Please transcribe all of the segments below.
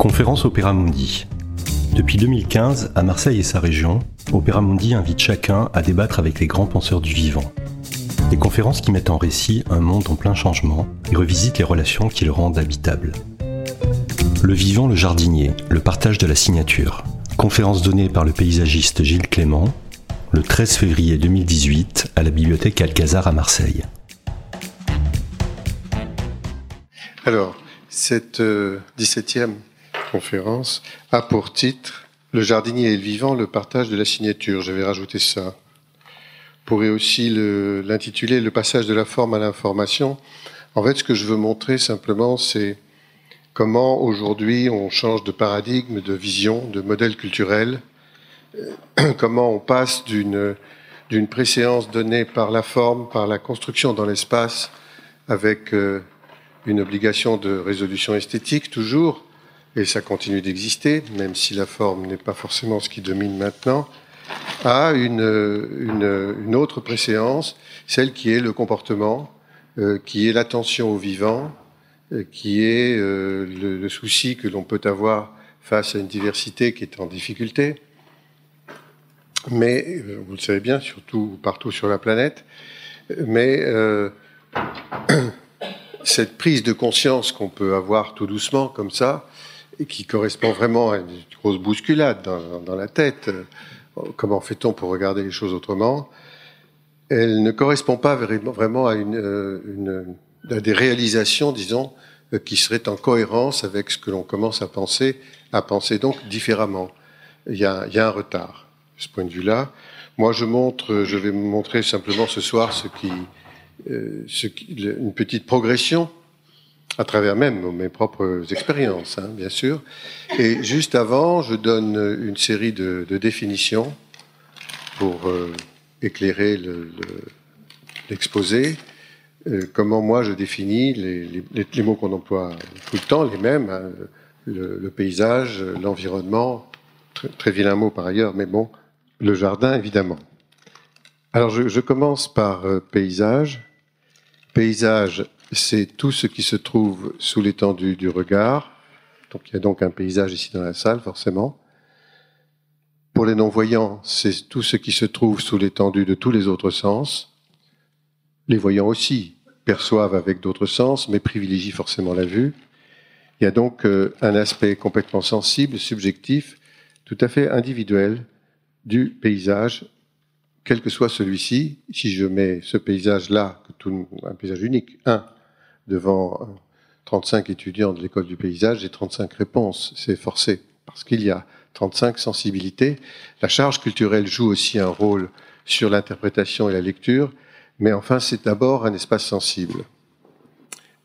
Conférence Opéra Mundi. Depuis 2015, à Marseille et sa région, Opéra Mundi invite chacun à débattre avec les grands penseurs du vivant. Des conférences qui mettent en récit un monde en plein changement et revisitent les relations qui le rendent habitable. Le vivant, le jardinier, le partage de la signature. Conférence donnée par le paysagiste Gilles Clément le 13 février 2018 à la bibliothèque Alcazar à Marseille. Alors, cette 17e conférence a pour titre Le jardinier et le vivant, le partage de la signature. Je vais rajouter ça. On pourrait aussi l'intituler le, passage de la forme à l'information. En fait, ce que je veux montrer simplement, c'est comment aujourd'hui on change de paradigme, de vision, de modèle culturel, comment on passe d'une d'une préséance donnée par la forme, par la construction dans l'espace, avec euh, une obligation de résolution esthétique toujours, et ça continue d'exister, même si la forme n'est pas forcément ce qui domine maintenant, à une, une, autre préséance, celle qui est le comportement, euh, qui est l'attention au vivant, euh, qui est euh, le, le, souci que l'on peut avoir face à une diversité qui est en difficulté. Mais, vous le savez bien, surtout partout sur la planète, mais cette prise de conscience qu'on peut avoir tout doucement comme ça, qui correspond vraiment à une grosse bousculade dans, la tête, comment fait-on pour regarder les choses autrement, elle ne correspond pas vraiment euh, à des réalisations, disons, euh, qui seraient en cohérence avec ce que l'on commence à penser, à penser donc différemment. Il y a, un retard, de ce point de vue-là. Moi, je montre, je vais montrer simplement ce soir euh, une petite progression à travers même mes propres expériences, hein, bien sûr. Et juste avant, je donne une série de, définitions pour euh, éclairer l'exposé. Le, euh, comment moi je définis les, mots qu'on emploie tout le temps, les mêmes, hein, le, paysage, l'environnement, très, vilain mot par ailleurs, mais bon, le jardin évidemment. Alors je, je commence par paysage. Paysage, c'est tout ce qui se trouve sous l'étendue du regard. Donc il y a donc un paysage ici dans la salle, forcément. Pour les non-voyants, c'est tout ce qui se trouve sous l'étendue de tous les autres sens. Les voyants aussi perçoivent avec d'autres sens, mais privilégient forcément la vue. Il y a donc euh, un aspect complètement sensible, subjectif, tout à fait individuel du paysage quel que soit celui-ci, si je mets ce paysage-là, un paysage unique, un, devant 35 étudiants de l'école du paysage, j'ai 35 réponses, c'est forcé, parce qu'il y a 35 sensibilités. La charge culturelle joue aussi un rôle sur l'interprétation et la lecture, mais enfin, c'est d'abord un espace sensible.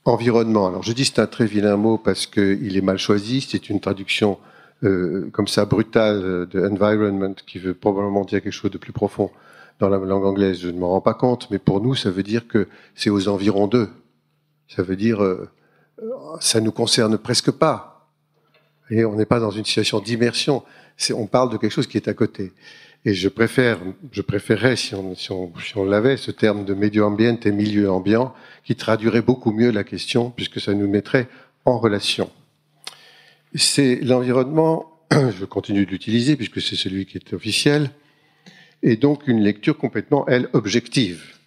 Environnement. Alors, je dis c'est un très vilain mot parce qu'il est mal choisi. C'est une traduction euh, comme ça brutale de environment qui veut probablement dire quelque chose de plus profond dans la langue anglaise, je ne m'en rends pas compte, mais pour nous, ça veut dire que c'est aux environs d'eux. Ça veut dire, euh, ça nous concerne presque pas. Et on n'est pas dans une situation d'immersion. On parle de quelque chose qui est à côté. Et je préfère, je préférerais, si on, si on, l'avait, ce terme de milieu ambient et milieu ambiant, qui traduirait beaucoup mieux la question, puisque ça nous mettrait en relation. C'est l'environnement, je continue de l'utiliser, puisque c'est celui qui est officiel, et donc une lecture complètement, elle, objective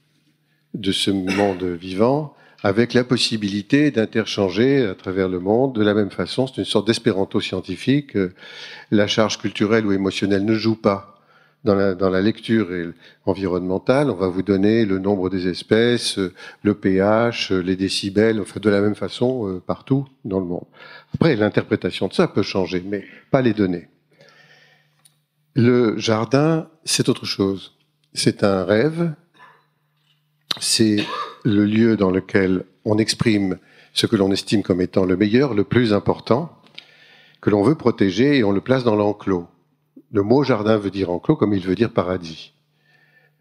de ce monde vivant, avec la possibilité d'interchanger à travers le monde de la même façon. C'est une sorte d'espéranto scientifique. La charge culturelle ou émotionnelle ne joue pas. Dans la, dans la lecture environnementale, on va vous donner le nombre des espèces, le pH, les décibels, enfin de la même façon euh, partout dans le monde. Après, l'interprétation de ça peut changer, mais pas les données. Le jardin, c'est autre chose. C'est un rêve. C'est le lieu dans lequel on exprime ce que l'on estime comme étant le meilleur, le plus important, que l'on veut protéger et on le place dans l'enclos. Le mot jardin veut dire enclos comme il veut dire paradis.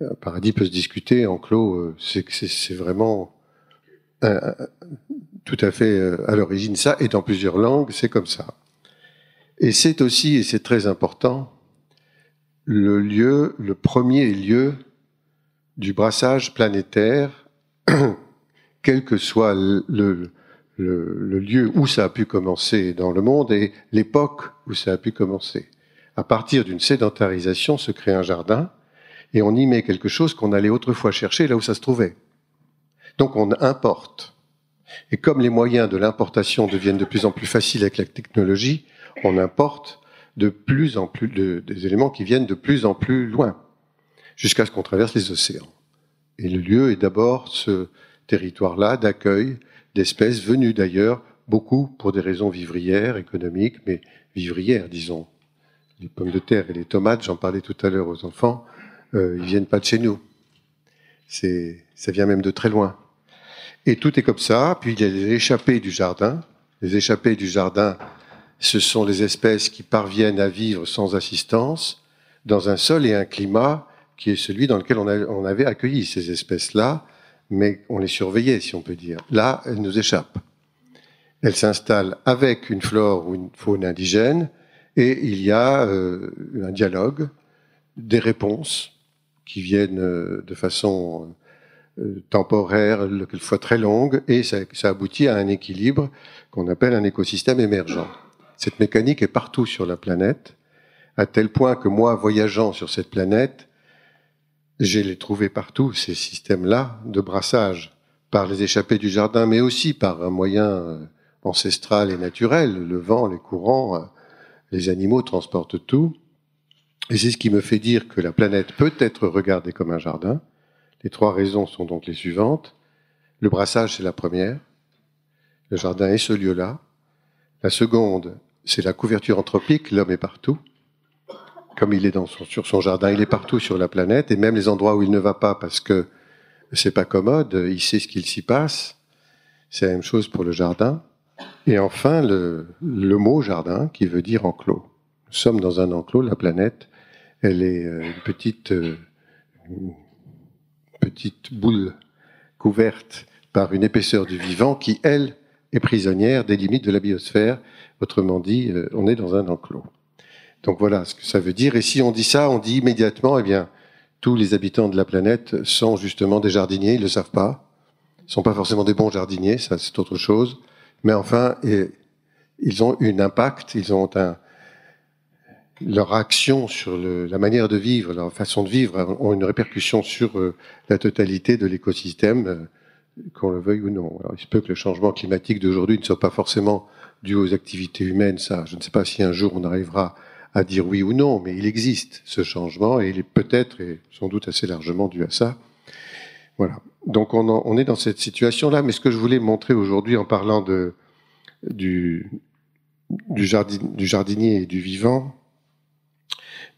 Un paradis peut se discuter, enclos, euh, c'est vraiment tout à fait euh, à l'origine ça, et dans plusieurs langues, c'est comme ça. Et c'est aussi, et c'est très important, le lieu, le premier lieu du brassage planétaire, quel que soit le, lieu où ça a pu commencer dans le monde et l'époque où ça a pu commencer. À partir d'une sédentarisation se crée un jardin et on y met quelque chose qu'on allait autrefois chercher là où ça se trouvait. Donc on importe. Et comme les moyens de l'importation deviennent de plus en plus faciles avec la technologie, on importe de plus en plus des éléments qui viennent de plus en plus loin, jusqu'à ce qu'on traverse les océans. Et le lieu est d'abord ce territoire-là d'accueil d'espèces venues d'ailleurs, beaucoup pour des raisons vivrières, économiques, mais vivrières, disons. Les pommes de terre et les tomates, j'en parlais tout à l'heure aux enfants, euh, ils viennent pas de chez nous. Ça vient même de très loin. Et tout est comme ça. Puis il y a les échappées du jardin. Les échappées du jardin, ce sont les espèces qui parviennent à vivre sans assistance dans un sol et un climat qui est celui dans lequel on, avait accueilli ces espèces-là mais on les surveillait, si on peut dire. Là, elles nous échappent. Elles s'installent avec une flore ou une faune indigène, et il y a euh, un dialogue, des réponses qui viennent euh, de façon euh, temporaire, quelquefois très longue, et ça aboutit à un équilibre qu'on appelle un écosystème émergent. Cette mécanique est partout sur la planète, à tel point que moi, voyageant sur cette planète, j'ai les trouvé partout, ces systèmes-là de brassage, par les échappées du jardin, mais aussi par un moyen euh, ancestral et naturel, le vent, les courants, euh, les animaux transportent tout. Et c'est ce qui me fait dire que la planète peut être regardée comme un jardin. Les trois raisons sont donc les suivantes. Le brassage, c'est la première. Le jardin est ce lieu-là. La seconde, c'est la couverture anthropique. L'homme est partout comme il est sur son jardin, il est partout sur la planète, et même les endroits où il ne va pas parce que c'est pas commode, il sait ce qu'il s'y passe. C'est la même chose pour le jardin. Et enfin, le, le mot jardin qui veut dire enclos. Nous sommes dans un enclos, la planète, elle est euh, une petite, euh, une petite boule couverte par une épaisseur du vivant qui, elle, est prisonnière des limites de la biosphère. Autrement dit, euh, on est dans un enclos. Donc voilà ce que ça veut dire. Et si on dit ça, on dit immédiatement, eh bien, tous les habitants de la planète sont justement des jardiniers, ils le savent pas. Ils sont pas forcément des bons jardiniers, ça c'est autre chose. Mais enfin, ils ont un impact, ils ont un, leur action sur la manière de vivre, leur façon de vivre ont une répercussion sur euh, la totalité de l'écosystème, euh, qu'on le veuille ou non. Alors, il se peut que le changement climatique d'aujourd'hui ne soit pas forcément dû aux activités humaines, ça. Je ne sais pas si un jour on arrivera à dire oui ou non, mais il existe ce changement et il est peut-être et sans doute assez largement dû à ça. Voilà. Donc on, est dans cette situation-là, mais ce que je voulais montrer aujourd'hui en parlant de, du, du, jardinier et du vivant,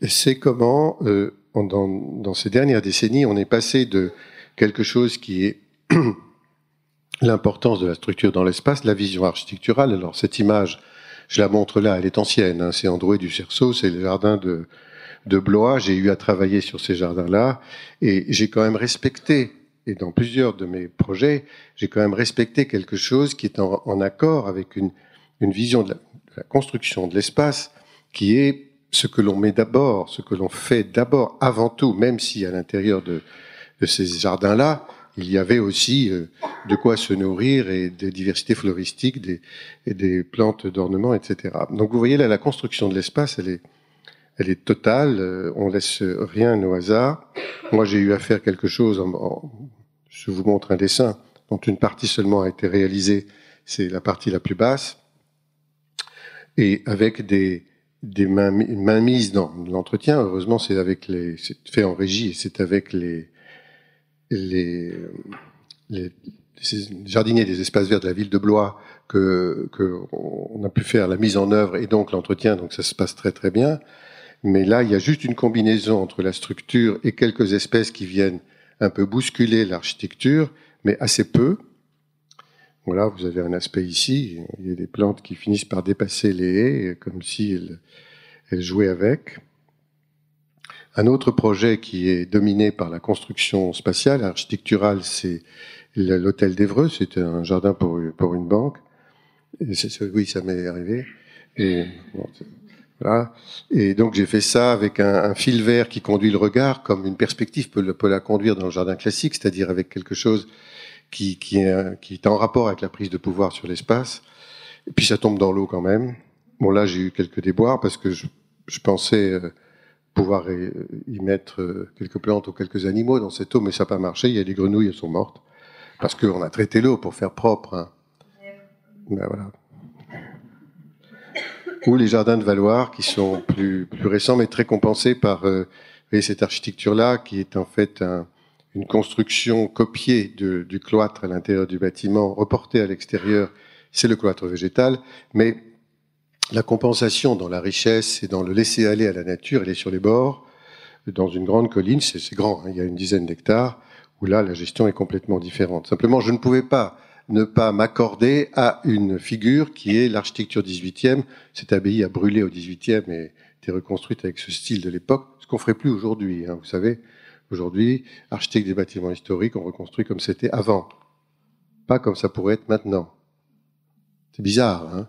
c'est comment, euh, dans, dans, ces dernières décennies, on est passé de quelque chose qui est l'importance de la structure dans l'espace, la vision architecturale. Alors cette image je la montre là, elle est ancienne. Hein, c'est Androuet du Cerceau, c'est le jardin de, de Blois. J'ai eu à travailler sur ces jardins-là et j'ai quand même respecté, et dans plusieurs de mes projets, j'ai quand même respecté quelque chose qui est en, accord avec une, une vision de la, construction de l'espace qui est ce que l'on met d'abord, ce que l'on fait d'abord, avant tout, même si à l'intérieur de, de ces jardins-là, il y avait aussi euh, de quoi se nourrir et des diversités floristiques, des, plantes d'ornement, etc. Donc vous voyez là, la construction de l'espace, elle est, totale. Euh, on laisse rien au hasard. Moi, j'ai eu à faire quelque chose. je vous montre un dessin dont une partie seulement a été réalisée. C'est la partie la plus basse, et avec des mains, mises dans l'entretien. Heureusement, c'est c'est fait en régie c'est avec les les, jardiniers des espaces verts de la ville de Blois que, a pu faire la mise en œuvre et donc l'entretien, donc ça se passe très très bien. Mais là, il y a juste une combinaison entre la structure et quelques espèces qui viennent un peu bousculer l'architecture, mais assez peu. Voilà, vous avez un aspect ici. Il y a des plantes qui finissent par dépasser les haies, comme si elles jouaient avec. Un autre projet qui est dominé par la construction spatiale, architecturale, c'est l'hôtel d'Evreux. C'était un jardin pour, une banque. Oui, ça m'est arrivé. Et, donc j'ai fait ça avec un, fil vert qui conduit le regard, comme une perspective peut, la conduire dans le jardin classique, c'est-à-dire avec quelque chose qui, est, en rapport avec la prise de pouvoir sur l'espace. Et puis ça tombe dans l'eau quand même. Bon là j'ai eu quelques déboires parce que je, je pensais euh, pouvoir y mettre euh, quelques plantes ou quelques animaux dans cette eau, mais ça n'a pas marché. Il y a des grenouilles, elles sont mortes parce qu'on a traité l'eau pour faire propre. Hein. Ben voilà. Ou les jardins de Valoir qui sont plus, récents mais très compensés par euh, cette architecture-là qui est en fait un, une construction copiée du cloître à l'intérieur du bâtiment, reportée à l'extérieur, c'est le cloître végétal, mais la compensation dans la richesse et dans le laisser aller à la nature, elle est sur les bords, dans une grande colline, c'est grand, hein, il y a une dizaine d'hectares, où là, la gestion est complètement différente. Simplement, je ne pouvais pas ne pas m'accorder à une figure qui est l'architecture 18e. Cette abbaye a brûlé au 18e et été reconstruite avec ce style de l'époque, ce qu'on ferait plus aujourd'hui, hein, vous savez. Aujourd'hui, architecte des bâtiments historiques, on reconstruit comme c'était avant, pas comme ça pourrait être maintenant. C'est bizarre, hein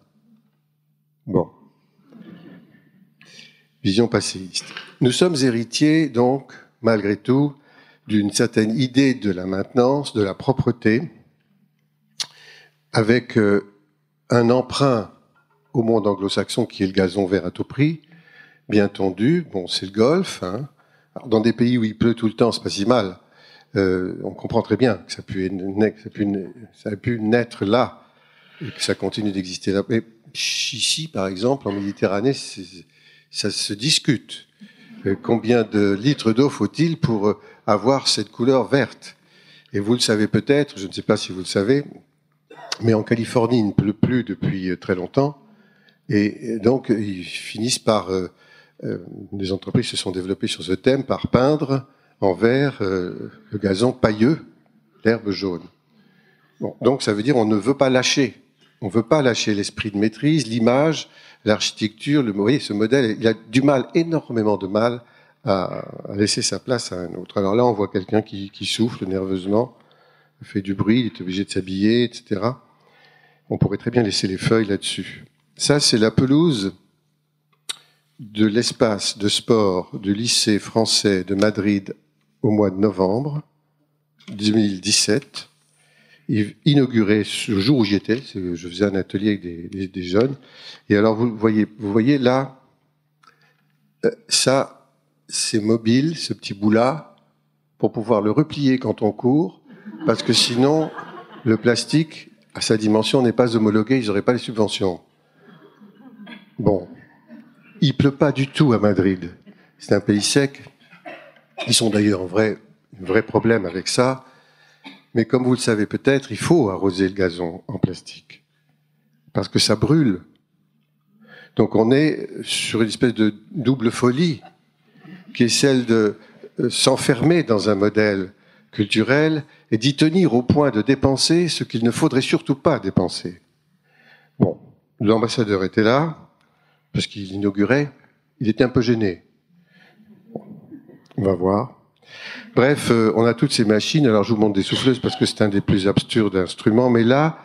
Bon. Vision passéiste. Nous sommes héritiers, donc, malgré tout, d'une certaine idée de la maintenance, de la propreté, avec euh, un emprunt au monde anglo-saxon qui est le gazon vert à tout prix, bien entendu. Bon, c'est le golf, hein, dans des pays où il pleut tout le temps, c'est pas si mal. Euh, on comprend très bien que ça a pu, ça a naître là et que ça continue d'exister là. Ici, par exemple, en Méditerranée, ça se discute. Euh, combien de litres d'eau faut-il pour euh, avoir cette couleur verte? Et vous le savez peut-être, je ne sais pas si vous le savez, mais en Californie, il ne pleut plus depuis très longtemps. Et donc, ils finissent par euh, des entreprises se sont développées sur ce thème par peindre en vert euh, le gazon pailleux, l'herbe jaune. Donc ça veut dire on ne veut pas lâcher. On ne veut pas lâcher l'esprit de maîtrise, l'image, l'architecture. Le, voyez, ce modèle, il a du mal, énormément de mal, à, laisser sa place à un autre. Alors là, on voit quelqu'un qui, qui souffle nerveusement, fait du bruit, il est obligé de s'habiller, etc. On pourrait très bien laisser les feuilles là-dessus. Ça, c'est la pelouse de l'espace de sport du lycée français de Madrid au mois de novembre 2017, inauguré ce jour où j'y étais, je faisais un atelier avec des, jeunes, et alors vous voyez, vous voyez là, euh, ça, c'est mobile, ce petit bout-là, pour pouvoir le replier quand on court, parce que sinon, le plastique, à sa dimension, n'est pas homologué, ils n'auraient pas les subventions. Bon, il pleut pas du tout à Madrid. C'est un pays sec. Ils sont d'ailleurs en vrai, un vrai problème avec ça. Mais comme vous le savez peut-être, il faut arroser le gazon en plastique. Parce que ça brûle. Donc on est sur une espèce de double folie qui est celle de euh, s'enfermer dans un modèle culturel et d'y tenir au point de dépenser ce qu'il ne faudrait surtout pas dépenser. Bon, l'ambassadeur était là, parce qu'il inaugurait, il était un peu gêné. On va voir. Bref, euh, on a toutes ces machines. Alors, je vous montre des souffleuses parce que c'est un des plus absurdes instruments. Mais là,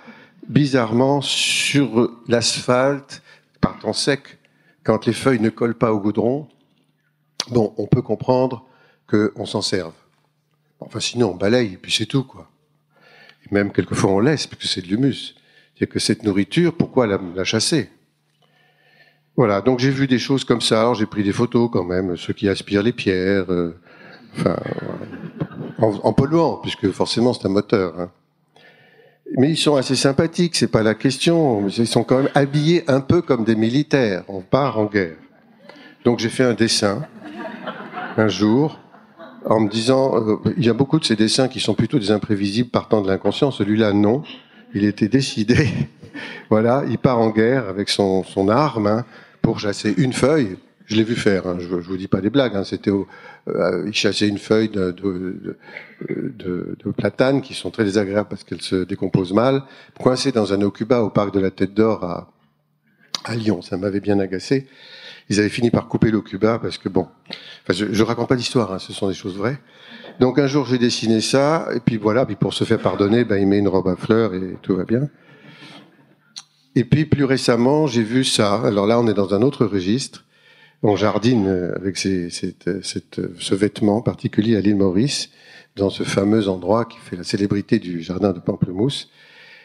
bizarrement, sur l'asphalte, par temps sec, quand les feuilles ne collent pas au goudron, bon, on peut comprendre qu'on s'en serve. Enfin, sinon, on balaye, et puis c'est tout, quoi. Et même quelquefois, on laisse, parce que c'est de l'humus. C'est que cette nourriture, pourquoi la chasser? Voilà, donc j'ai vu des choses comme ça. J'ai pris des photos quand même, ceux qui aspirent les pierres, euh, en, polluant, puisque forcément c'est un moteur. Hein. Mais ils sont assez sympathiques, c'est pas la question. Ils sont quand même habillés un peu comme des militaires. On part en guerre. Donc j'ai fait un dessin un jour en me disant, euh, il y a beaucoup de ces dessins qui sont plutôt des imprévisibles partant de l'inconscient. Celui-là, non. Il était décidé. voilà, il part en guerre avec son, son arme. Hein pour chasser une feuille. Je l'ai vu faire, hein, je, ne vous dis pas des blagues, c'était il chassait une feuille de, de, de, de, platane qui sont très désagréables parce qu'elles se décomposent mal, coincé dans un ocuba au parc de la Tête d'Or à, à Lyon. Ça m'avait bien agacé. Ils avaient fini par couper l'ocuba parce que bon, enfin, je, je raconte pas l'histoire, hein, ce sont des choses vraies. Donc un jour j'ai dessiné ça et puis voilà, puis pour se faire pardonner, ben, il met une robe à fleurs et tout va bien. Et puis plus récemment, j'ai vu ça. Alors là, on est dans un autre registre. On jardine avec ces, cette, cette, ce vêtement particulier à l'île Maurice. dans ce fameux endroit qui fait la célébrité du jardin de Pamplemousse.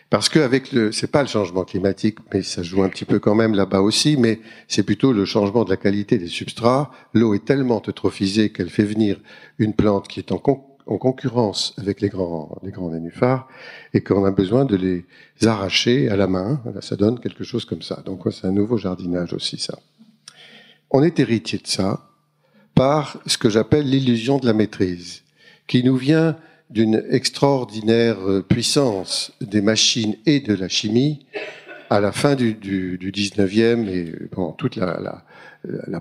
Parce que avec le, c'est pas le changement climatique, mais ça joue un petit peu quand même là-bas aussi, mais c'est plutôt le changement de la qualité des substrats. L'eau est tellement eutrophisée qu'elle fait venir une plante qui est en, en concurrence avec les grands, les grands nénuphars et qu'on a besoin de les arracher à la main. ça donne quelque chose comme ça. Donc, c'est un nouveau jardinage aussi, ça. On est héritier de ça par ce que j'appelle l'illusion de la maîtrise, qui nous vient d'une extraordinaire puissance des machines et de la chimie à la fin du, du, du 19e et pendant toute la,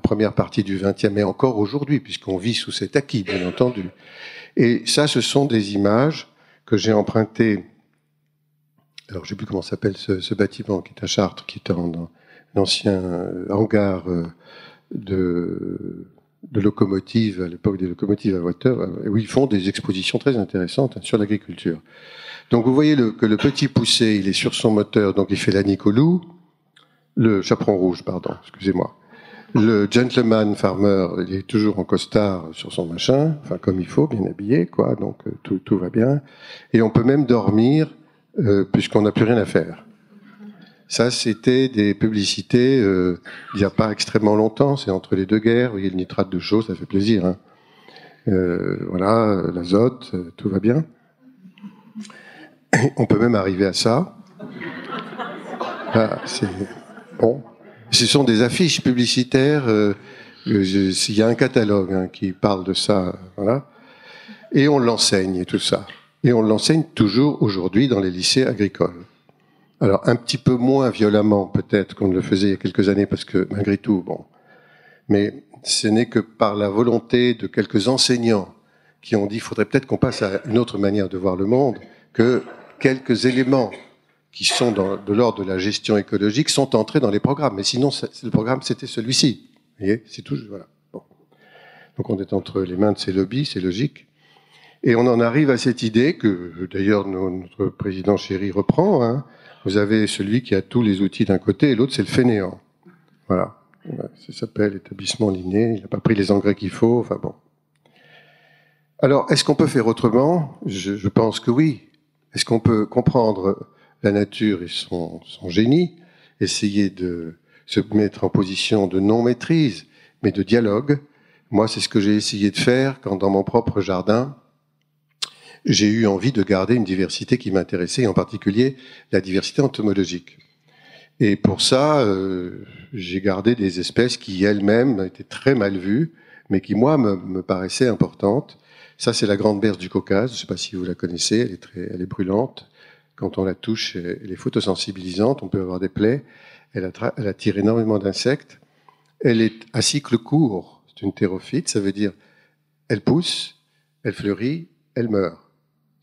première partie du 20e et encore aujourd'hui, puisqu'on vit sous cet acquis, bien entendu. Et ça, ce sont des images que j'ai empruntées. Alors, je sais plus comment s'appelle ce, bâtiment qui est à Chartres, qui est un, ancien hangar euh, de, locomotives, à l'époque des locomotives à voiture, où ils font des expositions très intéressantes sur l'agriculture. Donc, vous voyez que le petit poussé, il est sur son moteur, donc il fait la Nicolou, le chaperon rouge, pardon, excusez-moi. Le gentleman farmer, il est toujours en costard sur son machin, enfin comme il faut, bien habillé, quoi. Donc euh, tout, tout va bien. Et on peut même dormir euh, puisqu'on n'a plus rien à faire. Ça, c'était des publicités euh, il n'y a pas extrêmement longtemps. C'est entre les deux guerres. Vous voyez le nitrate de chaux, ça fait plaisir. Hein. Euh, voilà, l'azote, euh, tout va bien. On peut même arriver à ça. Ah, c'est bon. Ce sont des affiches publicitaires. Il y a un catalogue hein, qui parle de ça, voilà. Et on l'enseigne tout ça. Et on l'enseigne toujours aujourd'hui dans les lycées agricoles. Alors un petit peu moins violemment peut-être qu'on ne le faisait il y a quelques années parce que malgré tout, bon. Mais ce n'est que par la volonté de quelques enseignants qui ont dit faudrait peut-être qu'on passe à une autre manière de voir le monde, que quelques éléments qui sont dans, de l'ordre de la gestion écologique sont entrés dans les programmes. Mais sinon, le programme, c'était celui-ci. Vous voyez, c'est tout. Voilà. Bon. Donc on est entre les mains de ces lobbies, c'est logique. Et on en arrive à cette idée que, d'ailleurs, notre président chéri reprend. Hein. Vous avez celui qui a tous les outils d'un côté et l'autre, c'est le fainéant. Voilà. Ça s'appelle établissement liné. Il n'a pas pris les engrais qu'il faut. Enfin bon. Alors, est-ce qu'on peut faire autrement? Je, pense que oui. Est-ce qu'on peut comprendre la nature et son génie, essayer de se mettre en position de non-maîtrise, mais de dialogue. Moi, c'est ce que j'ai essayé de faire quand, dans mon propre jardin, j'ai eu envie de garder une diversité qui m'intéressait, en particulier la diversité entomologique. Et pour ça, euh, j'ai gardé des espèces qui elles-mêmes étaient très mal vues, mais qui, moi, me, paraissaient importantes. Ça, c'est la grande berce du Caucase. Je ne sais pas si vous la connaissez. Elle est, très, elle est brûlante. Quand on la touche, elle est photosensibilisante, on peut avoir des plaies. Elle, elle attire énormément d'insectes. Elle est à cycle court. C'est une thérophyte, ça veut dire elle pousse, elle fleurit, elle meurt.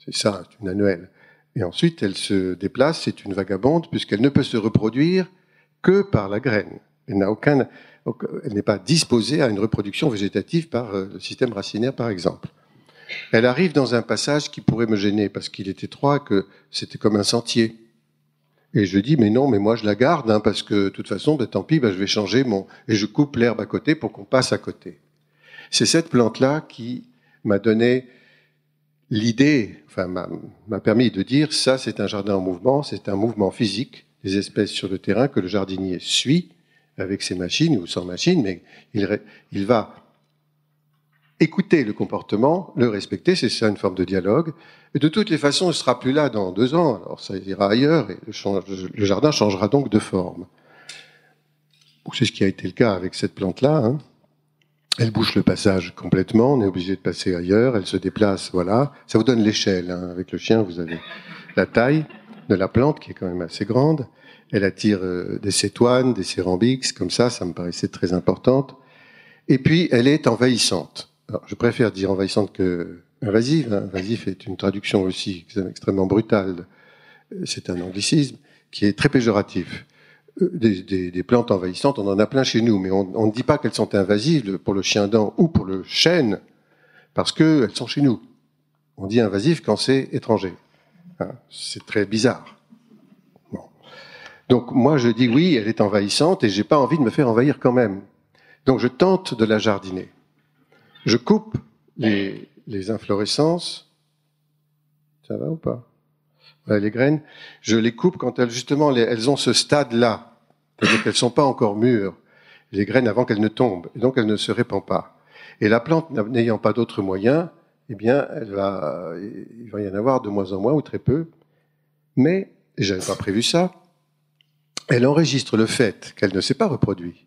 C'est ça, c'est une annuelle. Et ensuite, elle se déplace, c'est une vagabonde, puisqu'elle ne peut se reproduire que par la graine. Elle n'a aucun, elle n'est pas disposée à une reproduction végétative par euh, le système racinaire, par exemple. Elle arrive dans un passage qui pourrait me gêner parce qu'il est étroit, que c'était comme un sentier. Et je dis, mais non, mais moi je la garde, hein, parce que de toute façon, ben, tant pis, ben, je vais changer mon... Et je coupe l'herbe à côté pour qu'on passe à côté. C'est cette plante-là qui m'a donné l'idée, m'a permis de dire, ça c'est un jardin en mouvement, c'est un mouvement physique des espèces sur le terrain que le jardinier suit avec ses machines ou sans machine, mais il, il va écouter le comportement, le respecter, c'est ça une forme de dialogue. Et de toutes les façons, il ne sera plus là dans deux ans, alors ça ira ailleurs, et le, jardin changera donc de forme. C'est ce qui a été le cas avec cette plante-là. Hein. Elle bouche le passage complètement, on est obligé de passer ailleurs, elle se déplace, voilà. Ça vous donne l'échelle. Hein. Avec le chien, vous avez la taille de la plante, qui est quand même assez grande. Elle attire euh, des cétoines, des cérambix, comme ça, ça me paraissait très importante. Et puis, elle est envahissante. Alors, je préfère dire envahissante que invasive. Hein. Est une traduction aussi extrêmement brutale. C'est un anglicisme qui est très péjoratif. Euh, des, plantes envahissantes, on en a plein chez nous, mais on ne dit pas qu'elles sont invasives pour le chien dent ou pour le chêne, parce qu'elles sont chez nous. On dit invasif quand c'est étranger. Hein, c'est très bizarre. Donc moi je dis oui, elle est envahissante et j'ai pas envie de me faire envahir quand même. Donc je tente de la jardiner. Je coupe les inflorescences Ça va ou pas? Les graines, je les coupe quand elles, justement, elles ont ce stade-là. C'est-à-dire qu'elles sont pas encore mûres. Les graines avant qu'elles ne tombent. Et donc, elles ne se répandent pas. Et la plante, n'ayant pas d'autre moyen, eh bien, elle va, il va y en avoir de moins en moins ou très peu. Mais, j'avais pas prévu ça, elle enregistre le fait qu'elle ne s'est pas reproduite.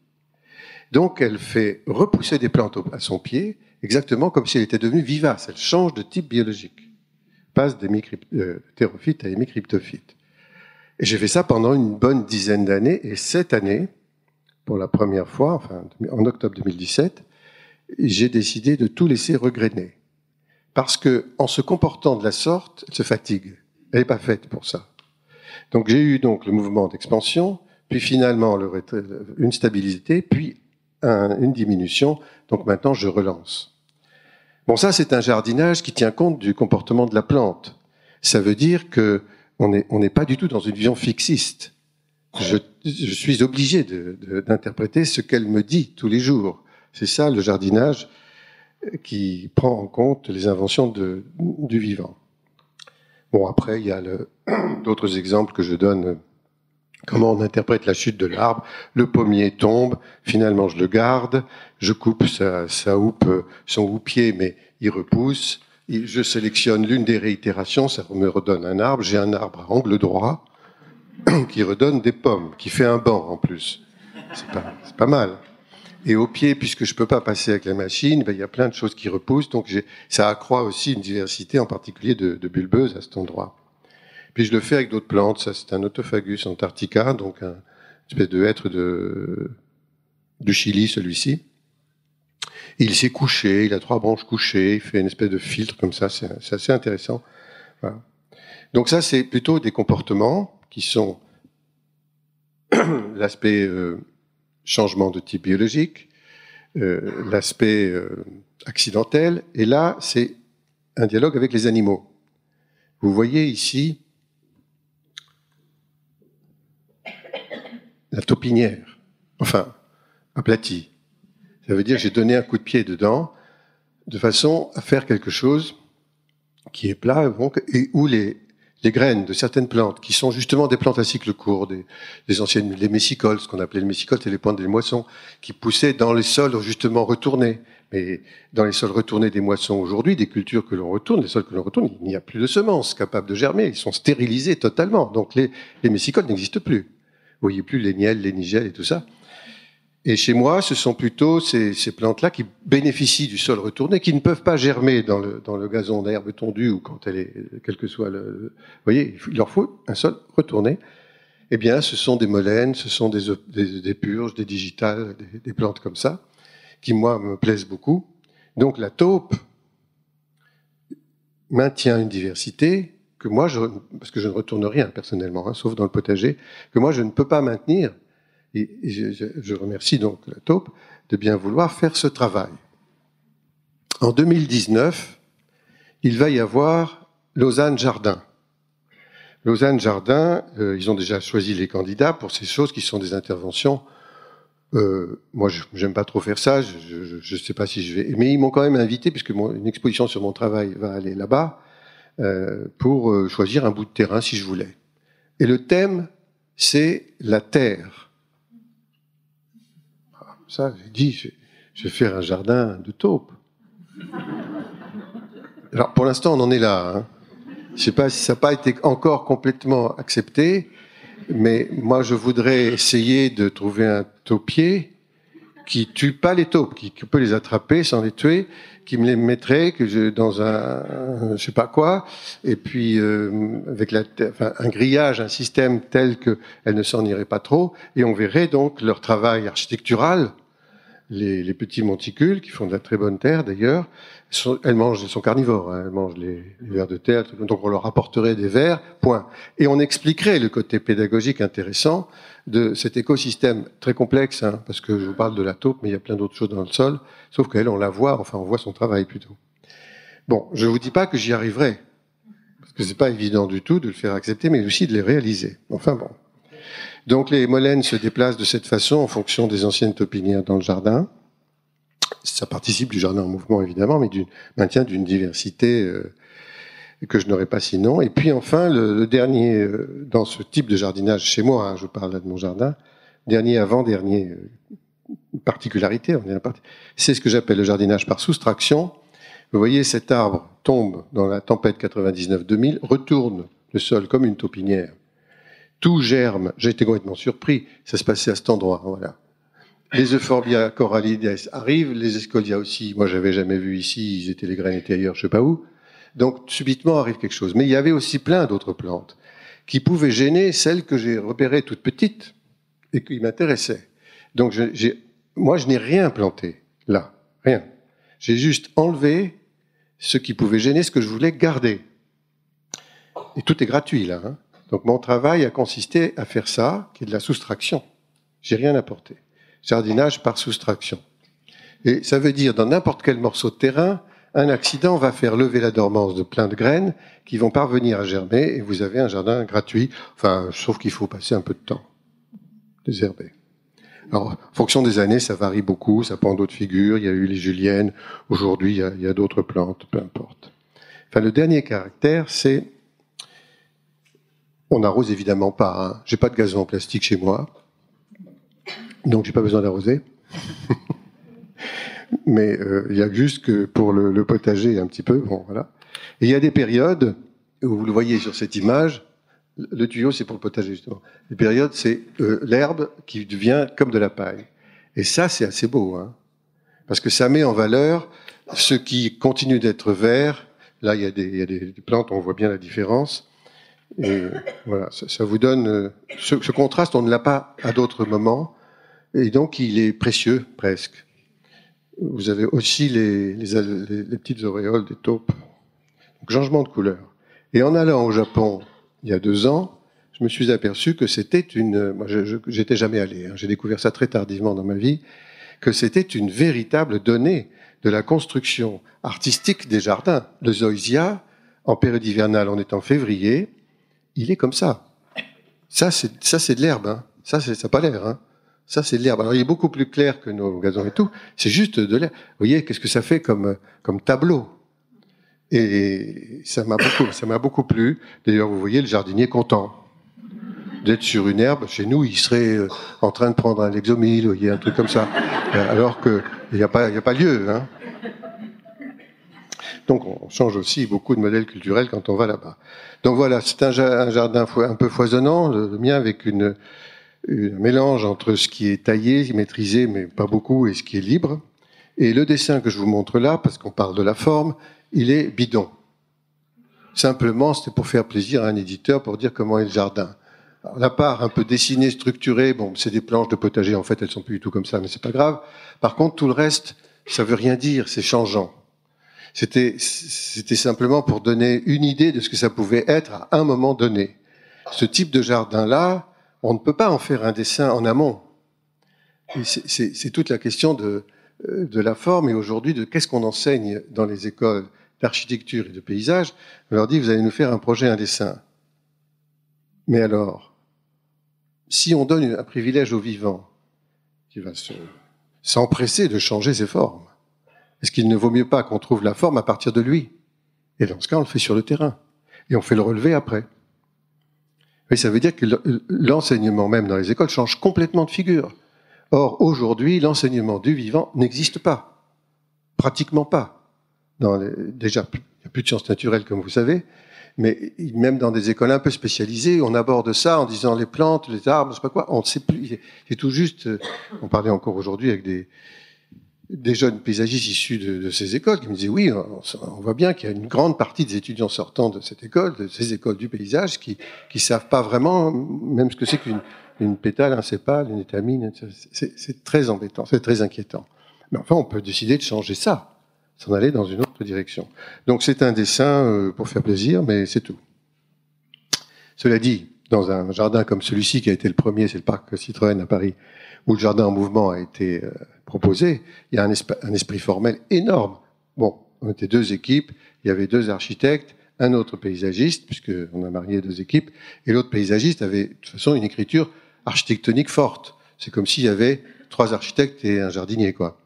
Donc, elle fait repousser des plantes à son pied, exactement comme si elle était devenue vivace. Elle change de type biologique. Passe des euh, à hémicryptophytes. Et j'ai fait ça pendant une bonne dizaine d'années. Et cette année, pour la première fois, en octobre 2017, j'ai décidé de tout laisser regrainer. Parce que, en se comportant de la sorte, elle se fatigue. Elle n'est pas faite pour ça. Donc j'ai eu donc le mouvement d'expansion, puis finalement une stabilité, puis une diminution. Donc maintenant je relance. Bon, ça c'est un jardinage qui tient compte du comportement de la plante. Ça veut dire que on n'est pas du tout dans une vision fixiste. Je, suis obligé d'interpréter ce qu'elle me dit tous les jours. C'est ça le jardinage qui prend en compte les inventions du vivant. Bon, après, il y a d'autres exemples que je donne. Comment on interprète la chute de l'arbre Le pommier tombe, finalement je le garde, je coupe sa, sa son houppier, mais il repousse. Je sélectionne l'une des réitérations, ça me redonne un arbre. J'ai un arbre à angle droit qui redonne des pommes, qui fait un banc en plus. C'est pas, pas mal. Et au pied, puisque je peux pas passer avec la machine, ben, il y a plein de choses qui repoussent. Donc ça accroît aussi une diversité, en particulier de, de, bulbeuses à cet endroit. Puis je le fais avec d'autres plantes. Ça, c'est un Autophagus antarctica, donc un espèce de hêtre de, du Chili, celui-ci. Il s'est couché, il a trois branches couchées, il fait une espèce de filtre comme ça, c'est, assez intéressant. Donc ça, c'est plutôt des comportements qui sont l'aspect euh, changement de type biologique, euh, l'aspect euh, accidentel, et là, c'est un dialogue avec les animaux. Vous voyez ici la taupinière, enfin, aplatie. Ça veut dire j'ai donné un coup de pied dedans, de façon à faire quelque chose qui est plat, et où les, les graines de certaines plantes, qui sont justement des plantes à cycle court, des, des anciennes, les messicoles, ce qu'on appelait les messicoles, c'est les plantes des moissons, qui poussaient dans les sols justement retournés. Mais dans les sols retournés des moissons aujourd'hui, des cultures que l'on retourne, les sols que l'on retourne, il n'y a plus de semences capables de germer. Ils sont stérilisés totalement. Donc les, les messicoles n'existent plus. Vous voyez plus les niels, les nigelles et tout ça. Et chez moi, ce sont plutôt ces, plantes-là qui bénéficient du sol retourné, qui ne peuvent pas germer dans le, gazon d'herbe tondue ou quand elle est, quel que soit le. Vous voyez, il leur faut un sol retourné. Eh bien, ce sont des molènes, ce sont des purges, des digitales, des, des, plantes comme ça, qui, moi, me plaisent beaucoup. Donc, la taupe maintient une diversité que moi, parce que je ne retourne rien personnellement, hein, sauf dans le potager, que moi, je ne peux pas maintenir et je, remercie donc la taupe de bien vouloir faire ce travail. En 2019, il va y avoir Lausanne Jardin. Lausanne Jardin, euh, ils ont déjà choisi les candidats pour ces choses qui sont des interventions. Euh, moi, j'aime pas trop faire ça. Je ne sais pas si je vais, mais ils m'ont quand même invité puisque une exposition sur mon travail va aller là-bas pour euh, choisir un bout de terrain si je voulais. Et le thème, c'est la terre ça, j'ai dit, je, vais faire un jardin de taupes. Alors, pour l'instant, on en est là. Hein. Je ne sais pas si ça n'a pas été encore complètement accepté, mais moi, je voudrais essayer de trouver un taupier qui tue pas les taupes, qui, peut les attraper sans les tuer, qui me les mettrait que je, dans un, je sais pas quoi, et puis euh, avec la, enfin, un grillage, un système tel qu'elles ne s'en iraient pas trop, et on verrait donc leur travail architectural les, les, petits monticules, qui font de la très bonne terre d'ailleurs, elles mangent, elles sont carnivores, hein, elles mangent les, les, vers de terre, donc on leur apporterait des vers, point. Et on expliquerait le côté pédagogique intéressant de cet écosystème très complexe, hein, parce que je vous parle de la taupe, mais il y a plein d'autres choses dans le sol, sauf qu'elle, on la voit, enfin on voit son travail plutôt. Bon, je vous dis pas que j'y arriverai, parce que c'est pas évident du tout de le faire accepter, mais aussi de les réaliser. Enfin bon. Donc les molènes se déplacent de cette façon en fonction des anciennes taupinières dans le jardin. Ça participe du jardin en mouvement évidemment, mais du maintien d'une diversité euh, que je n'aurais pas sinon. Et puis enfin, le, dernier, euh, dans ce type de jardinage chez moi, hein, je parle là de mon jardin, dernier avant-dernier euh, particularité, c'est ce que j'appelle le jardinage par soustraction. Vous voyez, cet arbre tombe dans la tempête 99-2000, retourne le sol comme une taupinière. Tout germe. J'ai été complètement surpris. Ça se passait à cet endroit. Voilà. Les Euphorbia corallides arrivent, les Escolia aussi. Moi, j'avais jamais vu ici. Ils étaient les graines étaient ailleurs, je sais pas où. Donc, subitement arrive quelque chose. Mais il y avait aussi plein d'autres plantes qui pouvaient gêner celles que j'ai repérées toutes petites et qui m'intéressaient. Donc, moi, je n'ai rien planté là, rien. J'ai juste enlevé ce qui pouvait gêner, ce que je voulais garder. Et tout est gratuit là. Hein. Donc mon travail a consisté à faire ça, qui est de la soustraction. J'ai rien apporté. Jardinage par soustraction. Et ça veut dire, dans n'importe quel morceau de terrain, un accident va faire lever la dormance de plein de graines qui vont parvenir à germer et vous avez un jardin gratuit. Enfin, sauf qu'il faut passer un peu de temps. Désherber. Alors, fonction des années, ça varie beaucoup, ça prend d'autres figures. Il y a eu les juliennes, aujourd'hui, il y a, d'autres plantes, peu importe. Enfin, le dernier caractère, c'est on n'arrose évidemment pas. Hein. J'ai pas de gazon en plastique chez moi, donc j'ai pas besoin d'arroser. Mais euh, il y a juste que pour le, potager un petit peu, bon voilà. Il y a des périodes où vous le voyez sur cette image. Le tuyau, c'est pour le potager justement. Les périodes, c'est euh, l'herbe qui devient comme de la paille. Et ça, c'est assez beau, hein, parce que ça met en valeur ce qui continue d'être vert. Là, il y a des plantes, on voit bien la différence. Et voilà, ça, vous donne euh, ce, contraste, on ne l'a pas à d'autres moments, et donc il est précieux presque. Vous avez aussi les, petites auréoles des taupes. Donc changement de couleur. Et en allant au Japon il y a deux ans, je me suis aperçu que c'était une. Moi, j'étais jamais allé. Hein, j'ai découvert ça très tardivement dans ma vie, que c'était une véritable donnée de la construction artistique des jardins. Le zoysia, en période hivernale, on est en février, il est comme ça. Ça, c'est, ça, c'est de l'herbe. Hein. Ça, c'est, ça n'a pas l'air. Hein. Ça, c'est de l'herbe. Alors, il est beaucoup plus clair que nos gazons et tout. C'est juste de l'herbe. Vous voyez, qu'est-ce que ça fait comme, comme tableau? Et ça m'a beaucoup, ça m'a beaucoup plu. D'ailleurs, vous voyez le jardinier content d'être sur une herbe. Chez nous, il serait euh, en train de prendre un lexomil, voyez, un truc comme ça. Euh, alors qu'il n'y a pas, a pas lieu. Hein. Donc on change aussi beaucoup de modèles culturels quand on va là-bas. Donc voilà, c'est un, jardin un peu foisonnant, le, mien avec une, un mélange entre ce qui est taillé, maîtrisé, mais pas beaucoup, et ce qui est libre. Et le dessin que je vous montre là, parce qu'on parle de la forme, il est bidon. Simplement, c'était pour faire plaisir à un éditeur, pour dire comment est le jardin. la part un peu dessinée, structurée, bon, c'est des planches de potager, en fait, elles sont plus du tout comme ça, mais c'est pas grave. Par contre, tout le reste, ça veut rien dire, c'est changeant. C'était, simplement pour donner une idée de ce que ça pouvait être à un moment donné. Ce type de jardin-là, on ne peut pas en faire un dessin en amont. C'est toute la question de, euh, de la forme et aujourd'hui de qu'est-ce qu'on enseigne dans les écoles d'architecture et de paysage. On leur dit, vous allez nous faire un projet, un dessin. Mais alors, si on donne un privilège au vivant, qui va s'empresser de changer ses formes, est-ce qu'il ne vaut mieux pas qu'on trouve la forme à partir de lui? Et dans ce cas, on le fait sur le terrain. Et on fait le relevé après. Et ça veut dire que l'enseignement même dans les écoles change complètement de figure. Or, aujourd'hui, l'enseignement du vivant n'existe pas. Pratiquement pas. Déjà, il n'y a plus de sciences naturelles, comme vous savez, mais même dans des écoles un peu spécialisées, on aborde ça en disant les plantes, les arbres, je sais pas quoi, on ne sait plus. C'est tout juste, euh, on parlait encore aujourd'hui avec des, des jeunes paysagistes issus de, ces écoles qui me disaient oui, on, voit bien qu'il y a une grande partie des étudiants sortants de cette école, de ces écoles du paysage, qui qui savent pas vraiment même ce que c'est qu'une une pétale, un sépale, une étamine. C'est très embêtant, c'est très inquiétant. Mais enfin, on peut décider de changer ça, s'en aller dans une autre direction. Donc c'est un dessin euh, pour faire plaisir, mais c'est tout. Cela dit, dans un jardin comme celui-ci qui a été le premier, c'est le parc Citroën à Paris, où le jardin en mouvement a été euh, proposé, il y a un, esprit formel énorme. Bon, on était deux équipes, il y avait deux architectes, un autre paysagiste, puisqu'on a marié deux équipes, et l'autre paysagiste avait de toute façon une écriture architectonique forte. C'est comme s'il y avait trois architectes et un jardinier, quoi.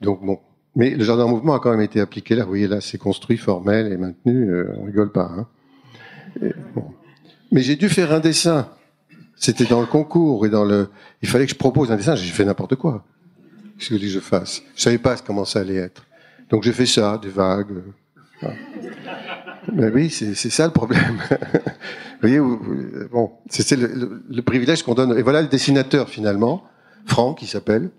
Donc bon, Mais le jardin en mouvement a quand même été appliqué là. Vous voyez, là, c'est construit, formel et maintenu. Euh, on rigole pas. Hein. Mais j'ai dû faire un dessin. C'était dans le concours et dans le. Il fallait que je propose un dessin. J'ai fait n'importe quoi. Qu'est-ce que je fasse? Je savais pas comment ça allait être. Donc j'ai fait ça, des vagues. Mais oui, c'est ça le problème. vous voyez, bon, c'est le, le, privilège qu'on donne. Et voilà le dessinateur finalement, Franck, il s'appelle.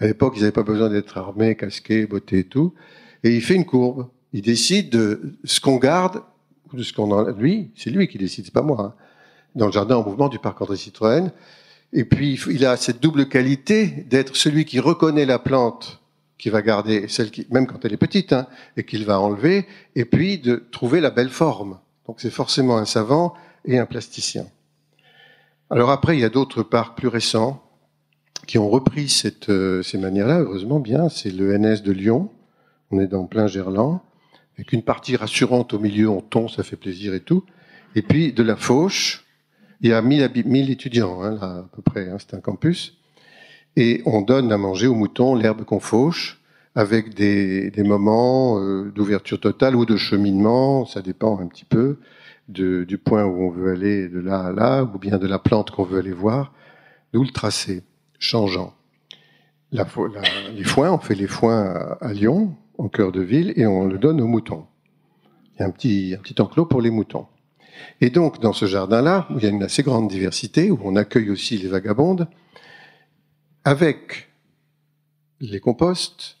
À l'époque, ils n'avaient pas besoin d'être armés, casqués, bottés et tout. Et il fait une courbe. Il décide de ce qu'on garde de ce qu'on en... Lui, c'est lui qui décide, c'est pas moi. Hein. Dans le jardin en mouvement du parc André Citroën. Et puis, il a cette double qualité d'être celui qui reconnaît la plante qui va garder celle qui, même quand elle est petite, hein, et qu'il va enlever, et puis de trouver la belle forme. Donc c'est forcément un savant et un plasticien. Alors après, il y a d'autres parcs plus récents qui ont repris cette, euh, ces manières-là, heureusement bien. C'est le NS de Lyon, on est dans plein Gerland, avec une partie rassurante au milieu, on tombe, ça fait plaisir et tout. Et puis de la Fauche, il y a 1000, étudiants, hein, là, à peu près, hein, c'est un campus. Et on donne à manger aux moutons l'herbe qu'on fauche, avec des, moments euh, d'ouverture totale ou de cheminement, ça dépend un petit peu du point où on veut aller de là à là, ou bien de la plante qu'on veut aller voir, d'où le tracé changeant. La, les foins, on fait les foins à, Lyon, en cœur de ville, et on le donne aux moutons. Il y a un petit, enclos pour les moutons. Et donc, dans ce jardin-là, où il y a une assez grande diversité, où on accueille aussi les vagabondes, avec les composts,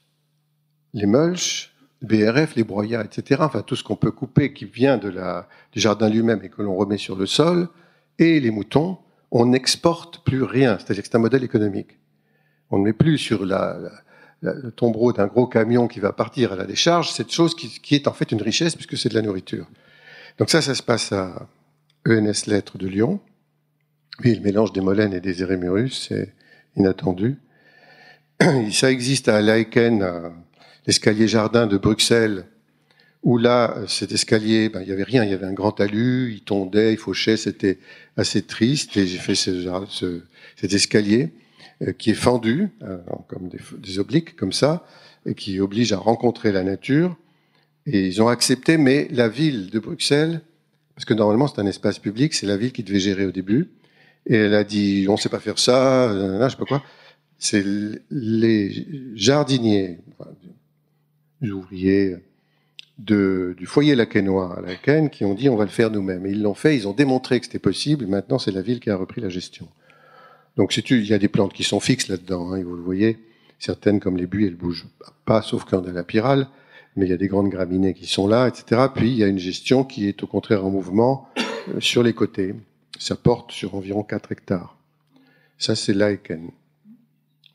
les mulches, BRF, les broyats, etc., enfin tout ce qu'on peut couper qui vient de la, du jardin lui-même et que l'on remet sur le sol, et les moutons, on n'exporte plus rien. C'est-à-dire que c'est un modèle économique. On ne met plus sur la, le tombereau d'un gros camion qui va partir à la décharge cette chose qui, est en fait une richesse puisque c'est de la nourriture. Donc ça, ça se passe à ENS Lettres de Lyon. Oui, le mélange des molènes et des érémurus, c'est inattendu. Ça existe à Laeken, l'escalier jardin de Bruxelles, où là, cet escalier, ben, il n'y avait rien, il y avait un grand talus, il tondait, il fauchait, c'était assez triste, et j'ai fait ce, cet escalier qui est fendu, euh, comme des, obliques, comme ça, et qui oblige à rencontrer la nature. Et ils ont accepté, mais la ville de Bruxelles, parce que normalement c'est un espace public, c'est la ville qui devait gérer au début, et elle a dit, on ne sait pas faire ça, là, je sais pas quoi. C'est les jardiniers, les ouvriers du foyer laquenois à Laken qui ont dit on va le faire nous-mêmes. Et ils l'ont fait, ils ont démontré que c'était possible, maintenant c'est la ville qui a repris la gestion. Donc il y a des plantes qui sont fixes là-dedans, hein, vous le voyez, certaines comme les buis, elles bougent pas, sauf quand de la pyrale, mais il y a des grandes graminées qui sont là, etc. Puis il y a une gestion qui est au contraire en mouvement euh, sur les côtés. Ça porte sur environ 4 hectares. Ça c'est Laken,